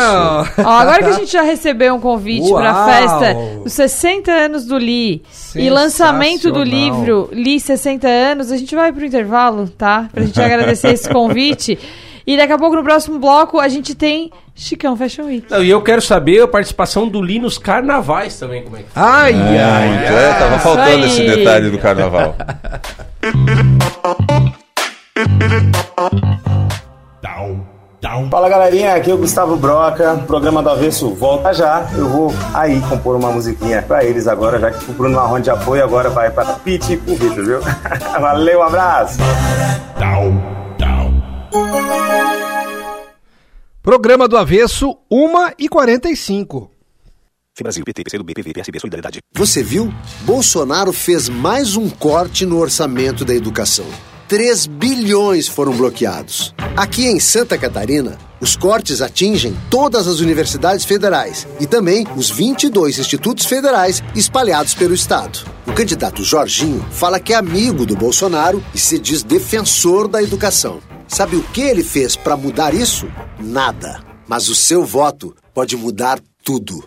C: Ó, agora que a gente já recebeu um convite para a festa dos 60 anos do Li e lançamento do livro Li 60 anos, a gente vai pro intervalo, tá? Pra gente agradecer esse convite. E daqui a pouco, no próximo bloco, a gente tem Chicão Fashion Week.
D: Não, e eu quero saber a participação do Li nos carnavais também, como é que
E: Ai,
F: ai, é, tava faltando esse detalhe do carnaval.
R: Fala galerinha, aqui é o Gustavo Broca, programa do Avesso volta já. Eu vou aí compor uma musiquinha pra eles agora, já que o Bruno Marrone já foi, agora vai pra Pete e pro Vitor, viu? Valeu, um abraço!
E: Programa do Avesso, 1h45.
H: Brasil, PT, PCdoB, PV, PSB, Solidariedade.
S: Você viu? Bolsonaro fez mais um corte no orçamento da educação. 3 bilhões foram bloqueados. Aqui em Santa Catarina, os cortes atingem todas as universidades federais e também os 22 institutos federais espalhados pelo estado. O candidato Jorginho fala que é amigo do Bolsonaro e se diz defensor da educação. Sabe o que ele fez para mudar isso? Nada. Mas o seu voto pode mudar tudo.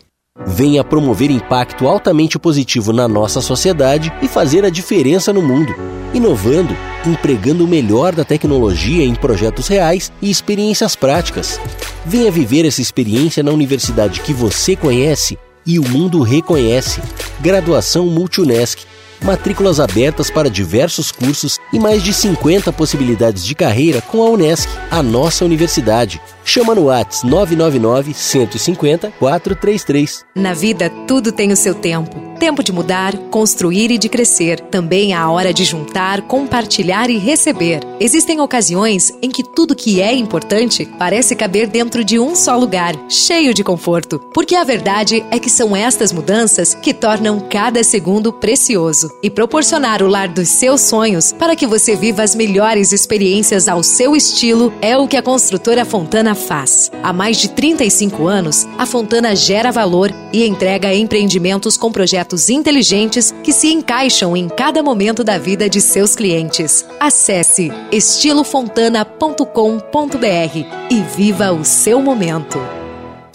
T: Venha promover impacto altamente positivo na nossa sociedade e fazer a diferença no mundo. Inovando, empregando o melhor da tecnologia em projetos reais e experiências práticas. Venha viver essa experiência na universidade que você conhece e o mundo reconhece. Graduação Multunesc. Matrículas abertas para diversos cursos e mais de 50 possibilidades de carreira com a Unesc, a nossa universidade. Chama no Whats 999 150 433.
P: Na vida, tudo tem o seu tempo. Tempo de mudar, construir e de crescer. Também há a hora de juntar, compartilhar e receber. Existem ocasiões em que tudo que é importante parece caber dentro de um só lugar, cheio de conforto. Porque a verdade é que são estas mudanças que tornam cada segundo precioso. E proporcionar o lar dos seus sonhos para que você viva as melhores experiências ao seu estilo é o que a construtora Fontana faz. Há mais de 35 anos, a Fontana gera valor e entrega empreendimentos com projetos inteligentes que se encaixam em cada momento da vida de seus clientes. Acesse estilofontana.com.br e viva o seu momento.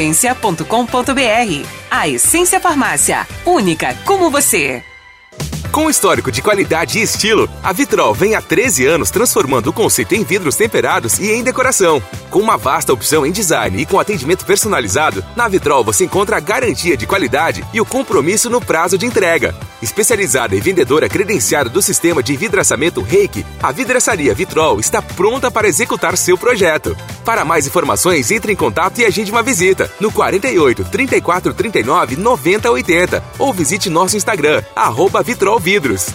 U: essência.com.br. A Essência Farmácia, única como você.
V: Com histórico de qualidade e estilo, a Vitrol vem há 13 anos transformando o conceito em vidros temperados e em decoração. Com uma vasta opção em design e com atendimento personalizado, na Vitrol você encontra a garantia de qualidade e o compromisso no prazo de entrega. Especializada e vendedora credenciada do sistema de vidraçamento Reiki, a vidraçaria Vitrol está pronta para executar seu projeto. Para mais informações, entre em contato e agende uma visita no 48 34 39 90 80 ou visite nosso Instagram, arroba Vitrol Vidros.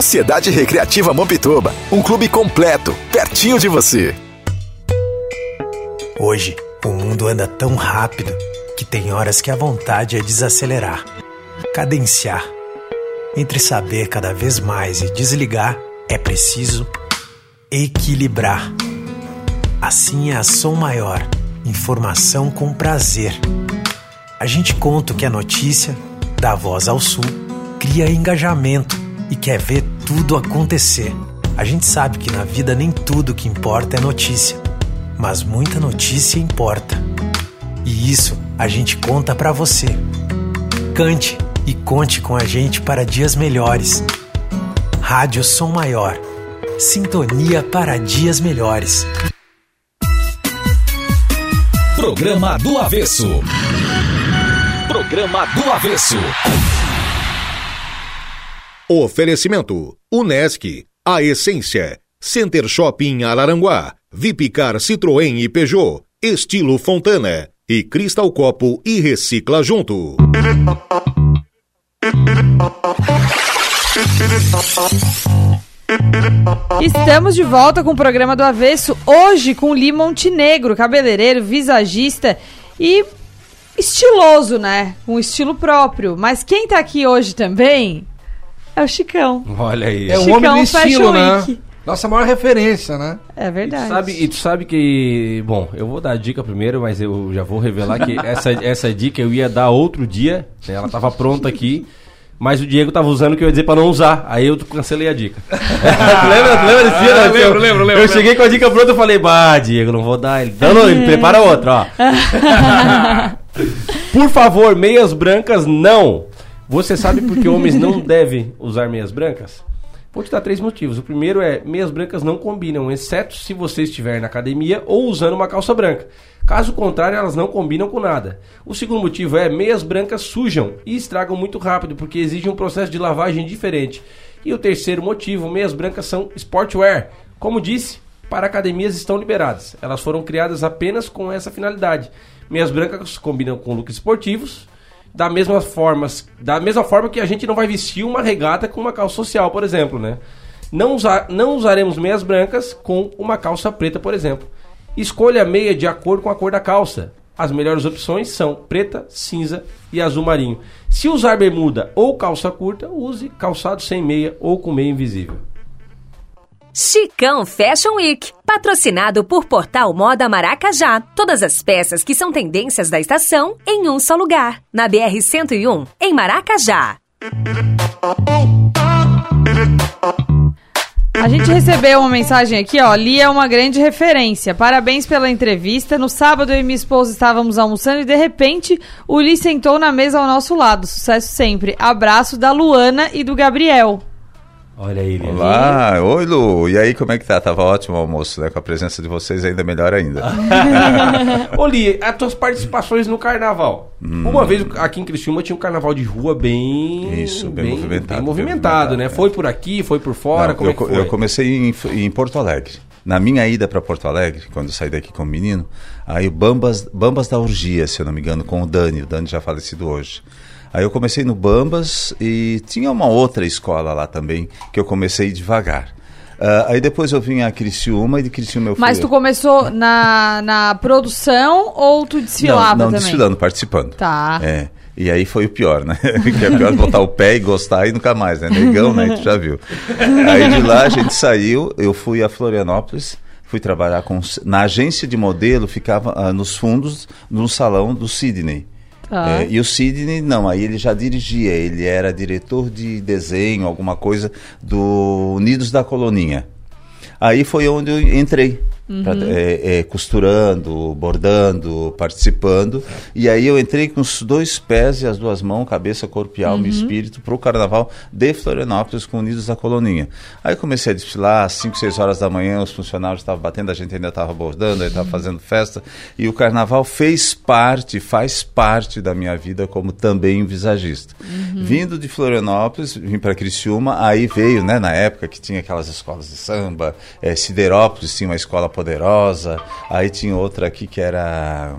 W: Sociedade Recreativa Mampituba, um clube completo, pertinho de você.
X: Hoje, o mundo anda tão rápido que tem horas que a vontade é desacelerar, cadenciar. Entre saber cada vez mais e desligar, é preciso equilibrar. Assim é a Som Maior, informação com prazer. A gente conta o que é notícia, dá voz ao sul, cria engajamento e quer ver tudo acontecer. A gente sabe que na vida nem tudo que importa é notícia, mas muita notícia importa. E isso a gente conta pra você. Cante e conte com a gente para dias melhores. Rádio Som Maior. Sintonia para dias melhores.
Q: Programa do Avesso. Programa do Avesso.
A: Oferecimento: Unesc, a essência. Center Shopping Araranguá, Vipicar Citroën e Peugeot, Estilo Fontana e Cristal Copo e Recicla Junto.
C: Estamos de volta com o programa do Avesso, hoje com Li Montenegro, cabeleireiro, visagista e estiloso, né? Com estilo próprio. Mas quem tá aqui hoje também é o Chicão.
D: Olha aí.
E: É um
C: Chicão
E: homem do estilo, né?
C: Week.
E: Nossa maior referência, né?
C: É
D: E
C: verdade.
D: tu, sabe, e tu sabe que. Bom, eu vou dar a dica primeiro, mas eu já vou revelar que essa, essa dica eu ia dar outro dia. né, Ela tava pronta aqui. Mas o Diego tava usando o que eu ia dizer pra não usar. Aí eu cancelei a dica. tu lembra, tu lembra desse dia?
E: Ah,
D: né?
E: lembro,
D: Eu-
E: lembro, lembro,
D: Eu cheguei com a dica pronta e falei, bah, Diego, não vou dar. Ele, não, não, ele prepara outra, ó. Por favor, meias brancas não. Você sabe por que homens não devem usar meias brancas? Vou te dar três motivos. O primeiro é meias brancas não combinam, exceto se você estiver na academia ou usando uma calça branca. Caso contrário, elas não combinam com nada. O segundo motivo é meias brancas sujam e estragam muito rápido porque exigem um processo de lavagem diferente. E o terceiro motivo, meias brancas são sportwear. Como disse, para academias estão liberadas. Elas foram criadas apenas com essa finalidade. Meias brancas combinam com looks esportivos, da mesma forma, da mesma forma que a gente não vai vestir uma regata com uma calça social, por exemplo, né? Não, usa, não usaremos meias brancas com uma calça preta, por exemplo. Escolha a meia de acordo com a cor da calça. As melhores opções são preta, cinza e azul marinho. Se usar bermuda ou calça curta, use calçado sem meia ou com meia invisível.
P: Chicão Fashion Week, patrocinado por Portal Moda Maracajá. Todas as peças que são tendências da estação em um só lugar. Na BR-101, em Maracajá.
C: A gente recebeu uma mensagem aqui, ó. Lia é uma grande referência. Parabéns pela entrevista. No sábado eu e minha esposa estávamos almoçando e de repente o Li sentou na mesa ao nosso lado. Sucesso sempre. Abraço da Luana e do Gabriel.
D: Olha aí, Lili.
F: Olá, oi Lu, e aí como é que tá? Tava ótimo o almoço, né? Com a presença de vocês ainda melhor ainda.
D: Ô, Li, as tuas participações no carnaval.
F: Hum.
D: Uma vez aqui em Criciúma tinha um carnaval de rua bem.
F: Isso, bem movimentado,
D: bem movimentado, né? Foi por aqui, foi por fora,
F: Não,
D: como
F: eu,
D: é que foi?
F: eu comecei em, em Porto Alegre. Na minha ida para Porto Alegre, quando saí daqui como menino, aí o Bambas, Bambas da Urgia, se eu não me engano, com o Dani, o Dani já falecido hoje. Aí eu comecei no Bambas e tinha uma outra escola lá também, que eu comecei devagar. Ah, aí depois eu vim a Criciúma e de Criciúma eu fui...
C: Mas tu começou na, na produção ou tu desfilava
F: não, não
C: também?
F: desfilando, participando.
C: Tá.
F: É. E aí foi o pior, né? que é pior botar o pé e gostar e nunca mais, né? Negão, né? Tu já viu. Aí de lá a gente saiu, eu fui a Florianópolis, fui trabalhar com na agência de modelo, ficava ah, nos fundos no salão do Sidney.
C: Tá.
F: É, e o Sidney, não, aí ele já dirigia, ele era diretor de desenho, alguma coisa do Unidos da Coloninha. Aí foi onde eu entrei. Pra-
Y: Uhum.
F: é, é, costurando, bordando, participando. E aí eu entrei com os dois pés e as duas mãos, cabeça, corpo e alma e
Y: Uhum.
F: espírito, para o carnaval de Florianópolis com Unidos da Coloninha. Aí comecei a desfilar, às 5, 6 horas da manhã, os funcionários estavam batendo, a gente ainda estava bordando, estava fazendo festa. E o carnaval fez parte, faz parte da minha vida como também visagista. Vindo de Florianópolis, vim para Criciúma, aí veio, né, na época que tinha aquelas escolas de samba, eh, Siderópolis tinha uma escola poderosa, aí tinha outra aqui que era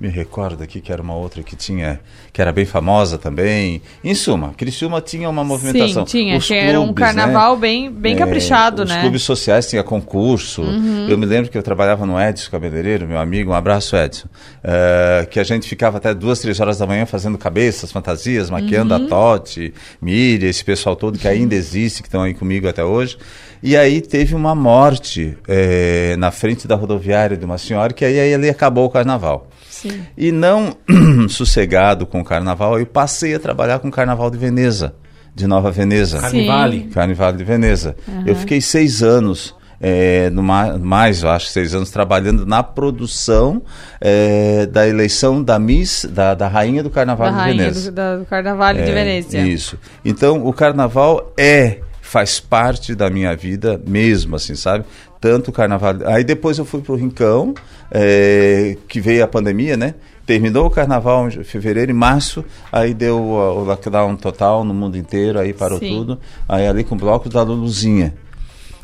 F: me recordo aqui que era uma outra que tinha que era bem famosa também. Em suma, Criciúma tinha uma movimentação.
C: Sim, tinha.
F: Os
C: que era um
F: clubes, né?
C: carnaval bem, bem
F: É,
C: caprichado,
F: os
C: né?
F: clubes sociais tinha concurso.
C: Uhum.
F: Eu me lembro que eu trabalhava no Edson Cabeleireiro, meu amigo, um abraço Edson, eh, que a gente ficava até duas, três horas da manhã fazendo cabeças, fantasias, maquiando
Y: Uhum.
F: a Totti, Miriam, esse pessoal todo que ainda existe, que estão aí comigo até hoje. E aí teve uma morte eh, na frente da rodoviária de uma senhora, que aí, aí ali acabou o carnaval.
C: Sim.
F: E não sossegado com o carnaval, eu passei a trabalhar com o carnaval de Veneza, de Nova Veneza.
D: Carnivale.
F: Carnivale de Veneza.
D: Aham.
F: Eu fiquei seis anos, é, no mais, eu acho, seis anos, trabalhando na produção é, da eleição da Miss, da, da Rainha do Carnaval
C: Da
F: de
C: rainha
F: Veneza.
C: do, da- do Carnaval de
F: É,
C: Venezia.
F: Isso. Então, o carnaval é, faz parte da minha vida mesmo, assim, sabe? Tanto o carnaval. Aí depois eu fui pro Rincão, é, que veio a pandemia, né? Terminou o carnaval em fevereiro e março, aí deu o, lockdown total no mundo inteiro, aí parou
Y: Sim.
F: tudo. Aí ali com o bloco da Luluzinha.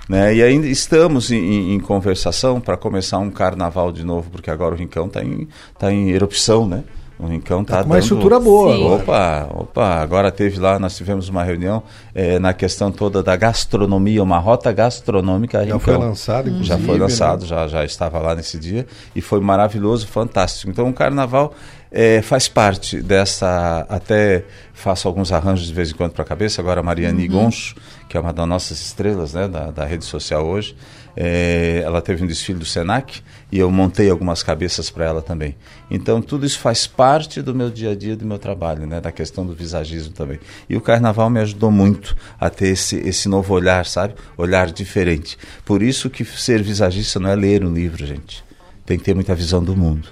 F: Né? E ainda estamos em, em- em conversação para começar um carnaval de novo, porque agora o Rincão está em, tá em erupção, né? O Rincão está
E: com uma estrutura boa Sim.
F: Opa, opa, agora teve lá, nós tivemos uma reunião eh, na questão toda da gastronomia, uma rota gastronômica.
E: Já
F: Rincão.
E: foi lançado,
F: Já
E: inclusive,
F: foi
E: né?
F: lançado, já, já estava lá nesse dia e foi maravilhoso, fantástico. Então o carnaval eh, faz parte dessa, até faço alguns arranjos de vez em quando para a cabeça, agora a Mariane
Y: Uhum.
F: Goncho, que é uma das nossas estrelas né, da, da rede social hoje, eh, ela teve um desfile do Senac e eu montei algumas cabeças para ela também. Então tudo isso faz parte do meu dia a dia, do meu trabalho, né, da questão do visagismo também. E o carnaval me ajudou muito a ter esse, esse novo olhar, sabe? Olhar diferente. Por isso que ser visagista não é ler um livro, gente. Tem que ter muita visão do mundo.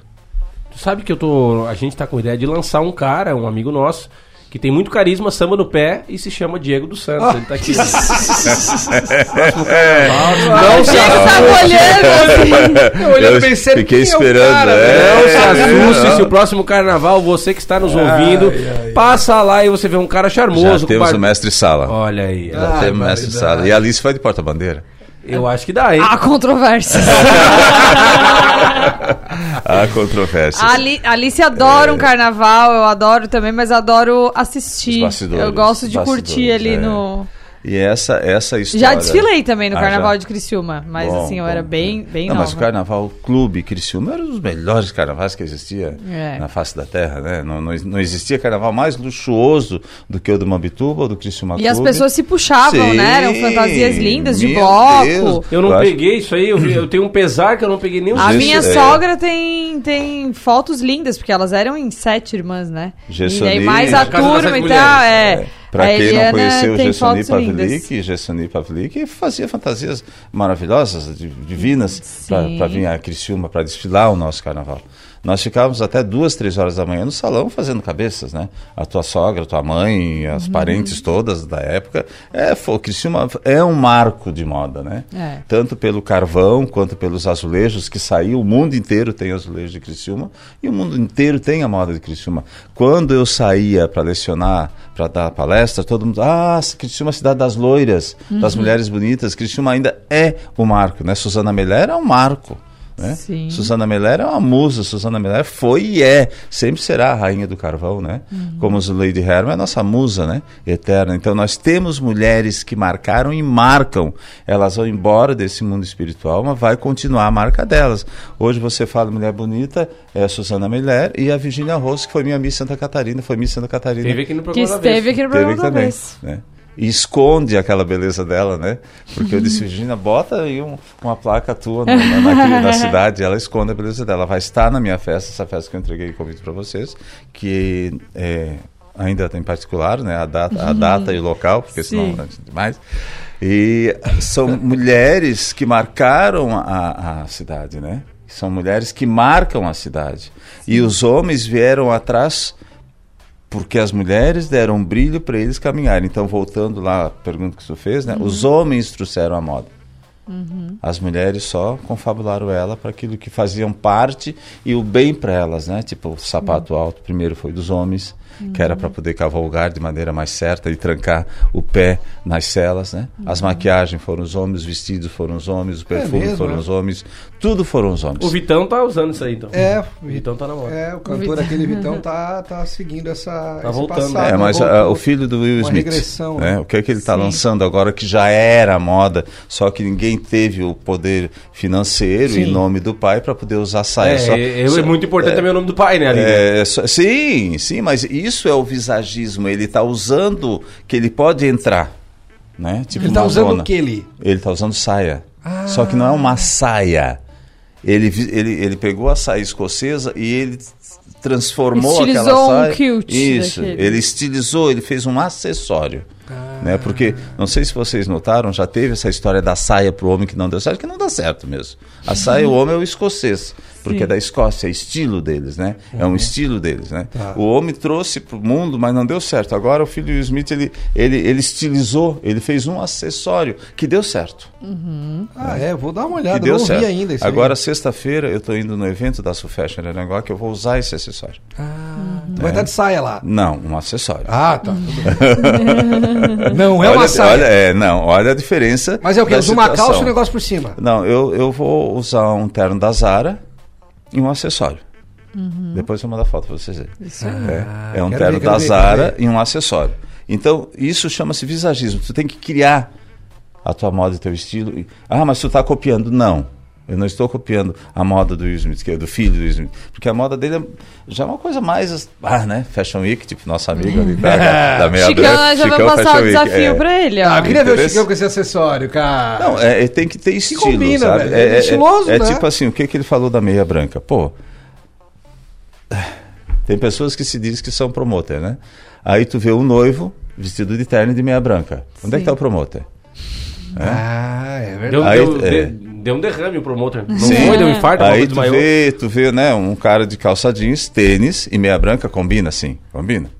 D: Tu sabe que eu tô. A gente tá com a ideia de lançar um cara, um amigo nosso, que tem muito carisma, samba no pé e se chama Diego dos Santos. Ele tá aqui. Próximo carnaval.
Y: Ah,
D: Não
Y: o
D: se
Y: Diego tava
D: assuste.
Y: olhando, assim.
D: Eu olhando
F: Eu
D: bem cedo,
F: fiquei
D: é
F: esperando,
D: cara,
F: é.
D: Não se assuste
F: Não.
D: se o próximo carnaval, você que está nos
F: Ai,
D: ouvindo,
F: ai,
D: passa lá e você vê um cara charmoso.
F: Já temos
D: bar-
F: o mestre Sala.
D: Olha aí.
F: Já
D: Ai,
F: temos o mestre. Sala. E a Alice foi de porta-bandeira.
D: Eu acho que dá, hein?
C: Há controvérsias.
F: Há controvérsias.
C: A Ali- Alice adora um carnaval, eu adoro também, mas adoro assistir. Eu gosto de curtir ali
F: é.
C: no.
F: E essa, essa
C: Já
F: história...
C: desfilei também no
F: Ah,
C: Carnaval
F: já?
C: de Criciúma, mas
F: Bom,
C: assim, eu era
F: bom,
C: bem,
F: bom.
C: bem
F: Não,
C: nova.
F: mas o Carnaval Clube Criciúma era um dos melhores carnavais que existia
C: É.
F: na face da terra, né? Não, não, não existia carnaval mais luxuoso do que o do Mambituba ou do Criciúma
C: E as
F: Clube.
C: pessoas se puxavam, né? Eram
F: Sim,
C: fantasias lindas de bloco.
F: Deus.
D: Eu não
F: Eu acho-
D: peguei isso aí, eu, eu tenho um pesar que eu não peguei nenhum
C: A minha
F: é.
C: sogra tem, tem fotos lindas, porque elas eram em sete irmãs, né?
F: Gessoni-
C: e daí mais a
D: das
C: turma e tal,
D: mulheres.
C: é.
F: Para quem não conheceu
C: lindas.
F: Pavlik, Gessoni Pavlik fazia fantasias maravilhosas, di- divinas, para vir a Criciúma para desfilar o nosso carnaval. Nós ficávamos até duas, três horas da manhã no salão fazendo cabeças, né? A tua sogra, a tua mãe, as
C: Uhum.
F: parentes todas da época. É, foi, Criciúma é um marco de moda, né?
C: É.
F: Tanto pelo carvão quanto pelos azulejos que saiu. O mundo inteiro tem azulejos de Criciúma e o mundo inteiro tem a moda de Criciúma. Quando eu saía para lecionar, para dar palestra, todo mundo, ah, Criciúma é a cidade das loiras, das
C: Uhum.
F: mulheres bonitas. Criciúma ainda é o marco, né? Suzana Meller é um marco. Né?
C: Sim.
F: Suzana Meller é uma musa, Suzana Meller foi e é, sempre será a rainha do carvão, né?
C: Uhum.
F: Como a Lady Herman é nossa musa, né? Eterna. Então nós temos mulheres que marcaram e marcam. Elas vão embora desse mundo espiritual, mas vai continuar a marca delas. Hoje você fala mulher bonita, é a Suzana Meller e a Virginia Rose, que foi minha Miss Santa Catarina, foi Miss Santa Catarina.
D: Teve aqui no
C: Que
D: programa da
C: esteve aqui no
F: Teve
C: programa da
F: também,
C: vez.
F: né? E esconde aquela beleza dela, né? Porque eu disse, Virginia, bota aí um- uma placa tua na, na, na cidade, ela esconde a beleza dela. Ela vai estar na minha festa, essa festa que eu entreguei o convite para vocês, que é, ainda tem particular, né? A data, a data e o local, porque senão
C: Sim.
F: não é demais. E são mulheres que marcaram a, a cidade, né? São mulheres que marcam a cidade. E os homens vieram atrás porque as mulheres deram um brilho para eles caminharem. Então, voltando lá à pergunta que você fez, né? Os homens trouxeram a moda.
C: Uhum.
F: As mulheres só confabularam ela para aquilo que faziam parte e o bem para elas, né? Tipo, o sapato alto primeiro foi dos homens, que era para poder cavalgar de maneira mais certa e trancar o pé nas celas, né? As maquiagens foram os homens, os vestidos foram os homens, o perfume
E: mesmo,
F: foram
E: é?
F: os homens, tudo foram os homens.
D: O Vitão tá usando isso aí, então.
E: É,
D: o Vitão tá na moda.
E: É, o cantor
C: Vitão.
E: aquele Vitão tá, tá seguindo essa.
D: Tá
E: esse
D: voltando,
E: passado,
F: É,
E: né?
F: mas
E: Voltou.
F: ah, o filho do Will Smith,
E: regressão,
F: né?
E: né?
F: o que é que ele está
C: Sim.
F: lançando agora que já era moda, só que ninguém teve o poder financeiro
E: Sim.
F: em nome do pai para poder usar saia.
D: É,
F: só,
D: é,
F: só-
D: é muito importante também o nome do pai, né, ali, né?
F: é, só- sim, sim, mas isso é o visagismo. Ele está usando que ele pode entrar, né? Tipo
E: Ele tá usando o que ele?
F: Ele está usando saia.
E: Ah.
F: Só que não é uma saia. Ele, ele, ele pegou a saia escocesa e ele transformou
C: Estilizou
F: aquela
C: um
F: saia.
C: kilt
F: Isso.
C: daquele.
F: Ele estilizou, ele fez um acessório. Né? Porque, não sei se vocês notaram, já teve essa história da saia para o homem que não deu certo, que não dá certo mesmo. A saia, o homem é o escocês, porque é da Escócia, é estilo deles, né? É um estilo deles, né?
E: Tá.
F: O homem trouxe para o mundo, mas não deu certo. Agora o filho do Will Smith, ele, ele, ele estilizou, ele fez um acessório que deu certo.
E: Ah, é, vou dar uma
F: Que
E: olhada,
F: deu
E: não
F: certo.
E: vi ainda.
F: Agora, sexta-feira, eu estou indo no evento da Sufashion Aranguá que eu vou usar esse acessório.
E: Ah, tu vai estar de saia lá.
F: Não, um acessório.
E: Ah, tá. não é
F: olha,
E: uma saia.
F: Olha, é, não, olha a diferença.
E: Mas é o quê? Usa uma calça e um negócio por cima.
F: Não, eu, eu vou usar um terno da Zara e um acessório. Depois eu mando a foto para vocês verem.
C: Isso
F: É, é um terno
E: ver,
F: da
E: ver,
F: Zara e um acessório. Então, isso chama-se visagismo. Tu tem que criar a tua moda e teu estilo. Ah, mas tu está copiando. Não. Eu não estou copiando a moda do Will Smith, que é do filho do Will Smith. Porque a moda dele é já é uma coisa mais. Ah, né? Fashion Week, tipo nosso amigo ali da, da meia
C: Chicão,
F: branca.
C: já vai
F: Chicão
C: passar
F: Fashion
C: o
F: Week,
C: desafio
F: é.
C: pra ele, ó.
E: Ah, eu queria ver o Chicão com esse acessório, cara.
F: Não, é, é- tem que ter estilo,
E: combina,
F: sabe?
E: velho.
F: É,
E: É
F: é-
E: estiloso,
F: é
E: né?
F: tipo assim, o que, que ele falou da meia branca? Pô, tem pessoas que se dizem que são promoter, né? Aí tu vê o noivo vestido de terno e de meia branca. Onde é que
C: Sim.
F: tá o promoter?
E: Ah, é verdade.
D: Deu,
F: Aí,
D: deu,
F: é.
D: De- deu um derrame o promotor. Não
F: Sim.
D: foi, deu um infarto,
F: Aí tu vê, tu vê, né, um cara de calça jeans, tênis e meia branca, combina sim, combina.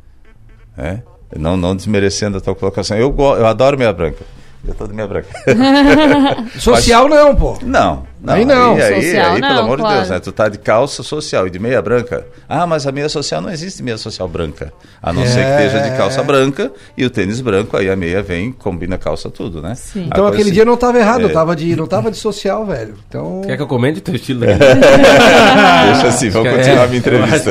F: É? Não, não desmerecendo a tua colocação. Eu, eu adoro meia branca. Eu tô de meia branca.
E: Social não, pô.
F: Não,
E: Aí não.
F: Aí, aí,
C: Social
F: aí,
C: não,
F: pelo amor de
C: claro.
F: Deus, né? Tu tá de calça social e de meia branca. Ah, mas a meia social não existe meia social branca. A não ser que
E: É.
F: esteja de calça branca e o tênis branco, aí a meia vem, combina a calça tudo, né?
C: Sim.
E: Então aquele
F: assim-
E: dia não tava errado,
F: É.
E: eu tava de, não tava de social, velho. Então.
D: Quer que eu comente teu estilo
F: É.
D: daqui?
F: Deixa assim, vamos continuar
D: é.
F: a minha entrevista.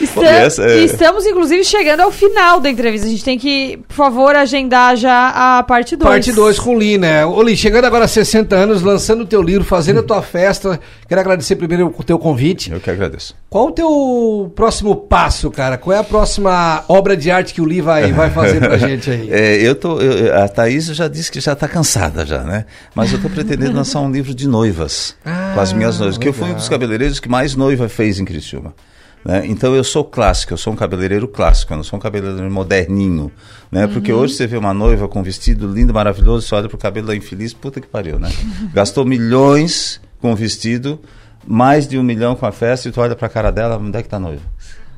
C: Estam-
F: Bom, essa é-
C: Estamos, inclusive, chegando ao final da entrevista. A gente tem que, por favor, agendar já a parte 2.
E: Parte 2 com o Li, né? Ô Li, chegando agora a 60 anos, lançando o teu livro, fazendo a tua festa. Quero agradecer primeiro o teu convite.
F: Eu que agradeço.
E: Qual o teu próximo passo, cara? Qual é a próxima obra de arte que o Li vai, vai fazer pra gente aí?
F: É, eu tô, eu- a Thaís já disse que já está cansada já, né? Mas eu estou pretendendo lançar um livro de noivas com as minhas noivas, que eu fui um dos cabeleireiros que mais noiva fez em Criciúma. Né? Então eu sou clássico, eu sou um cabeleireiro clássico, eu não sou um cabeleireiro moderninho, né? Porque hoje você vê uma noiva com um vestido lindo, maravilhoso, você olha pro cabelo da infeliz, puta que pariu, né? Gastou milhões com o vestido, mais de um milhão com a festa, e tu olha pra cara dela, onde é que tá a noiva?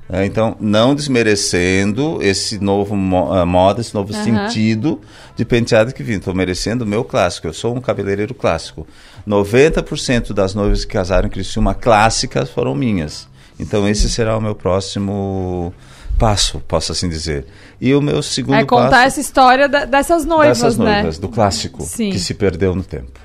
F: É, então, não desmerecendo esse novo mo- ah, moda, esse novo
Y: Aham.
F: sentido de penteado que vim. Estou merecendo o meu clássico. Eu sou um cabeleireiro clássico. 90% das noivas que casaram em Criciúma clássicas foram minhas. Então, esse será o meu próximo passo, posso assim dizer. E o meu segundo
C: É contar
F: passo
C: essa história da- dessas noivas,
F: dessas
C: né?
F: noivas, do clássico,
C: Sim.
F: que se perdeu no tempo.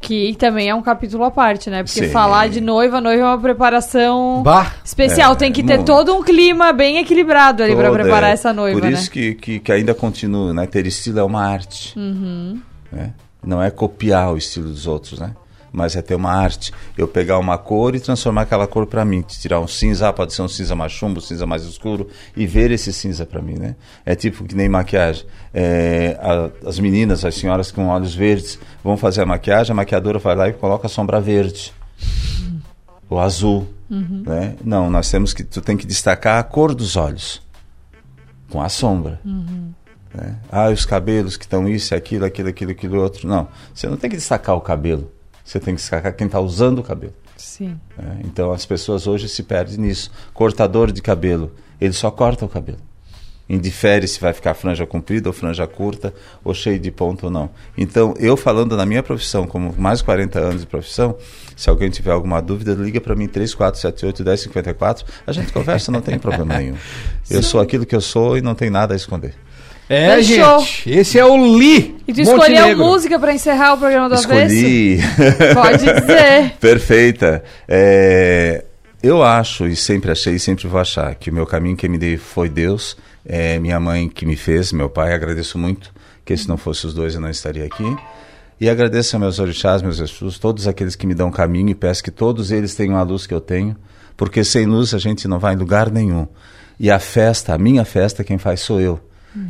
C: Que também é um capítulo à parte, né? Porque
F: Sim.
C: falar de noiva, noiva é uma preparação
E: Bah.
C: especial.
F: É,
C: Tem que ter
F: muito.
C: todo um clima bem equilibrado ali pra
F: Toda,
C: preparar
F: é.
C: essa noiva,
F: Por
C: né?
F: isso que, que, que ainda continuo, né? Ter estilo é uma arte.
C: Uhum.
F: né? Não é copiar o estilo dos outros, né? Mas é ter uma arte. Eu pegar uma cor e transformar aquela cor para mim. Tirar um cinza, ah, pode ser um cinza mais chumbo, um cinza mais escuro, e ver esse cinza para mim, né? É tipo que nem maquiagem. É, a- as meninas, as senhoras com olhos verdes vão fazer a maquiagem, a maquiadora vai lá e coloca a sombra verde. O azul.
Y: Uhum.
F: Né? Não, nós temos que. Tu tem que destacar a cor dos olhos. Com a sombra.
Y: Uhum.
F: né? Ah, os cabelos que estão isso, aquilo, aquilo, aquilo, aquilo outro. Não, você não tem que destacar o cabelo. Você tem que destacar quem está usando o cabelo.
C: Sim.
F: né? Então as pessoas hoje se perdem nisso. Cortador de cabelo, ele só corta o cabelo. Indifere se vai ficar franja comprida ou franja curta, ou cheio de ponto ou não. Então, eu falando na minha profissão, como mais de 40 anos de profissão, se alguém tiver alguma dúvida, liga para mim 3478 1054. A gente conversa, não tem problema nenhum. Eu sou aquilo que eu sou e não tem nada a esconder.
E: É,
C: Fechou.
E: gente. Esse é o Li.
C: E tu escolheu
E: Montenegro.
C: música pra encerrar o programa do
F: Escolhi.
C: Avesso? Pode dizer.
F: Perfeita. É, eu acho e sempre achei e sempre vou achar que o meu caminho quem me deu foi Deus, é minha mãe que me fez, meu pai, agradeço muito, que se não fosse os dois eu não estaria aqui. E agradeço aos meus orixás, meus Jesus, todos aqueles que me dão caminho e peço que todos eles tenham a luz que eu tenho, porque sem luz a gente não vai em lugar nenhum. E a festa, a minha festa, quem faz sou eu.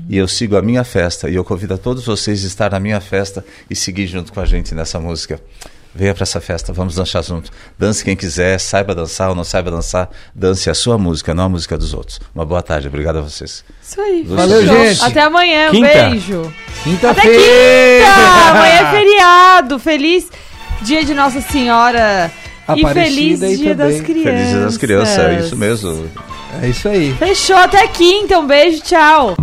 F: E eu sigo a minha festa e eu convido a todos vocês a estar na minha festa e seguir junto com a gente nessa música. Venha para essa festa, vamos dançar junto. Dance quem quiser, saiba dançar ou não saiba dançar, dance a sua música, não a música dos outros. Uma boa tarde, obrigado a vocês.
C: Isso aí.
F: Valeu,
C: fechou.
F: gente.
C: Até amanhã. Um
F: Quinta.
C: beijo. Até
E: Quinta-feira.
C: quinta! Amanhã é feriado. Feliz dia de Nossa Senhora. e
E: Aparecida
C: feliz
E: aí
C: dia
E: também.
C: das crianças.
F: Feliz dia das crianças, é isso mesmo.
E: É isso aí.
C: Fechou. Até quinta. Um beijo. Tchau.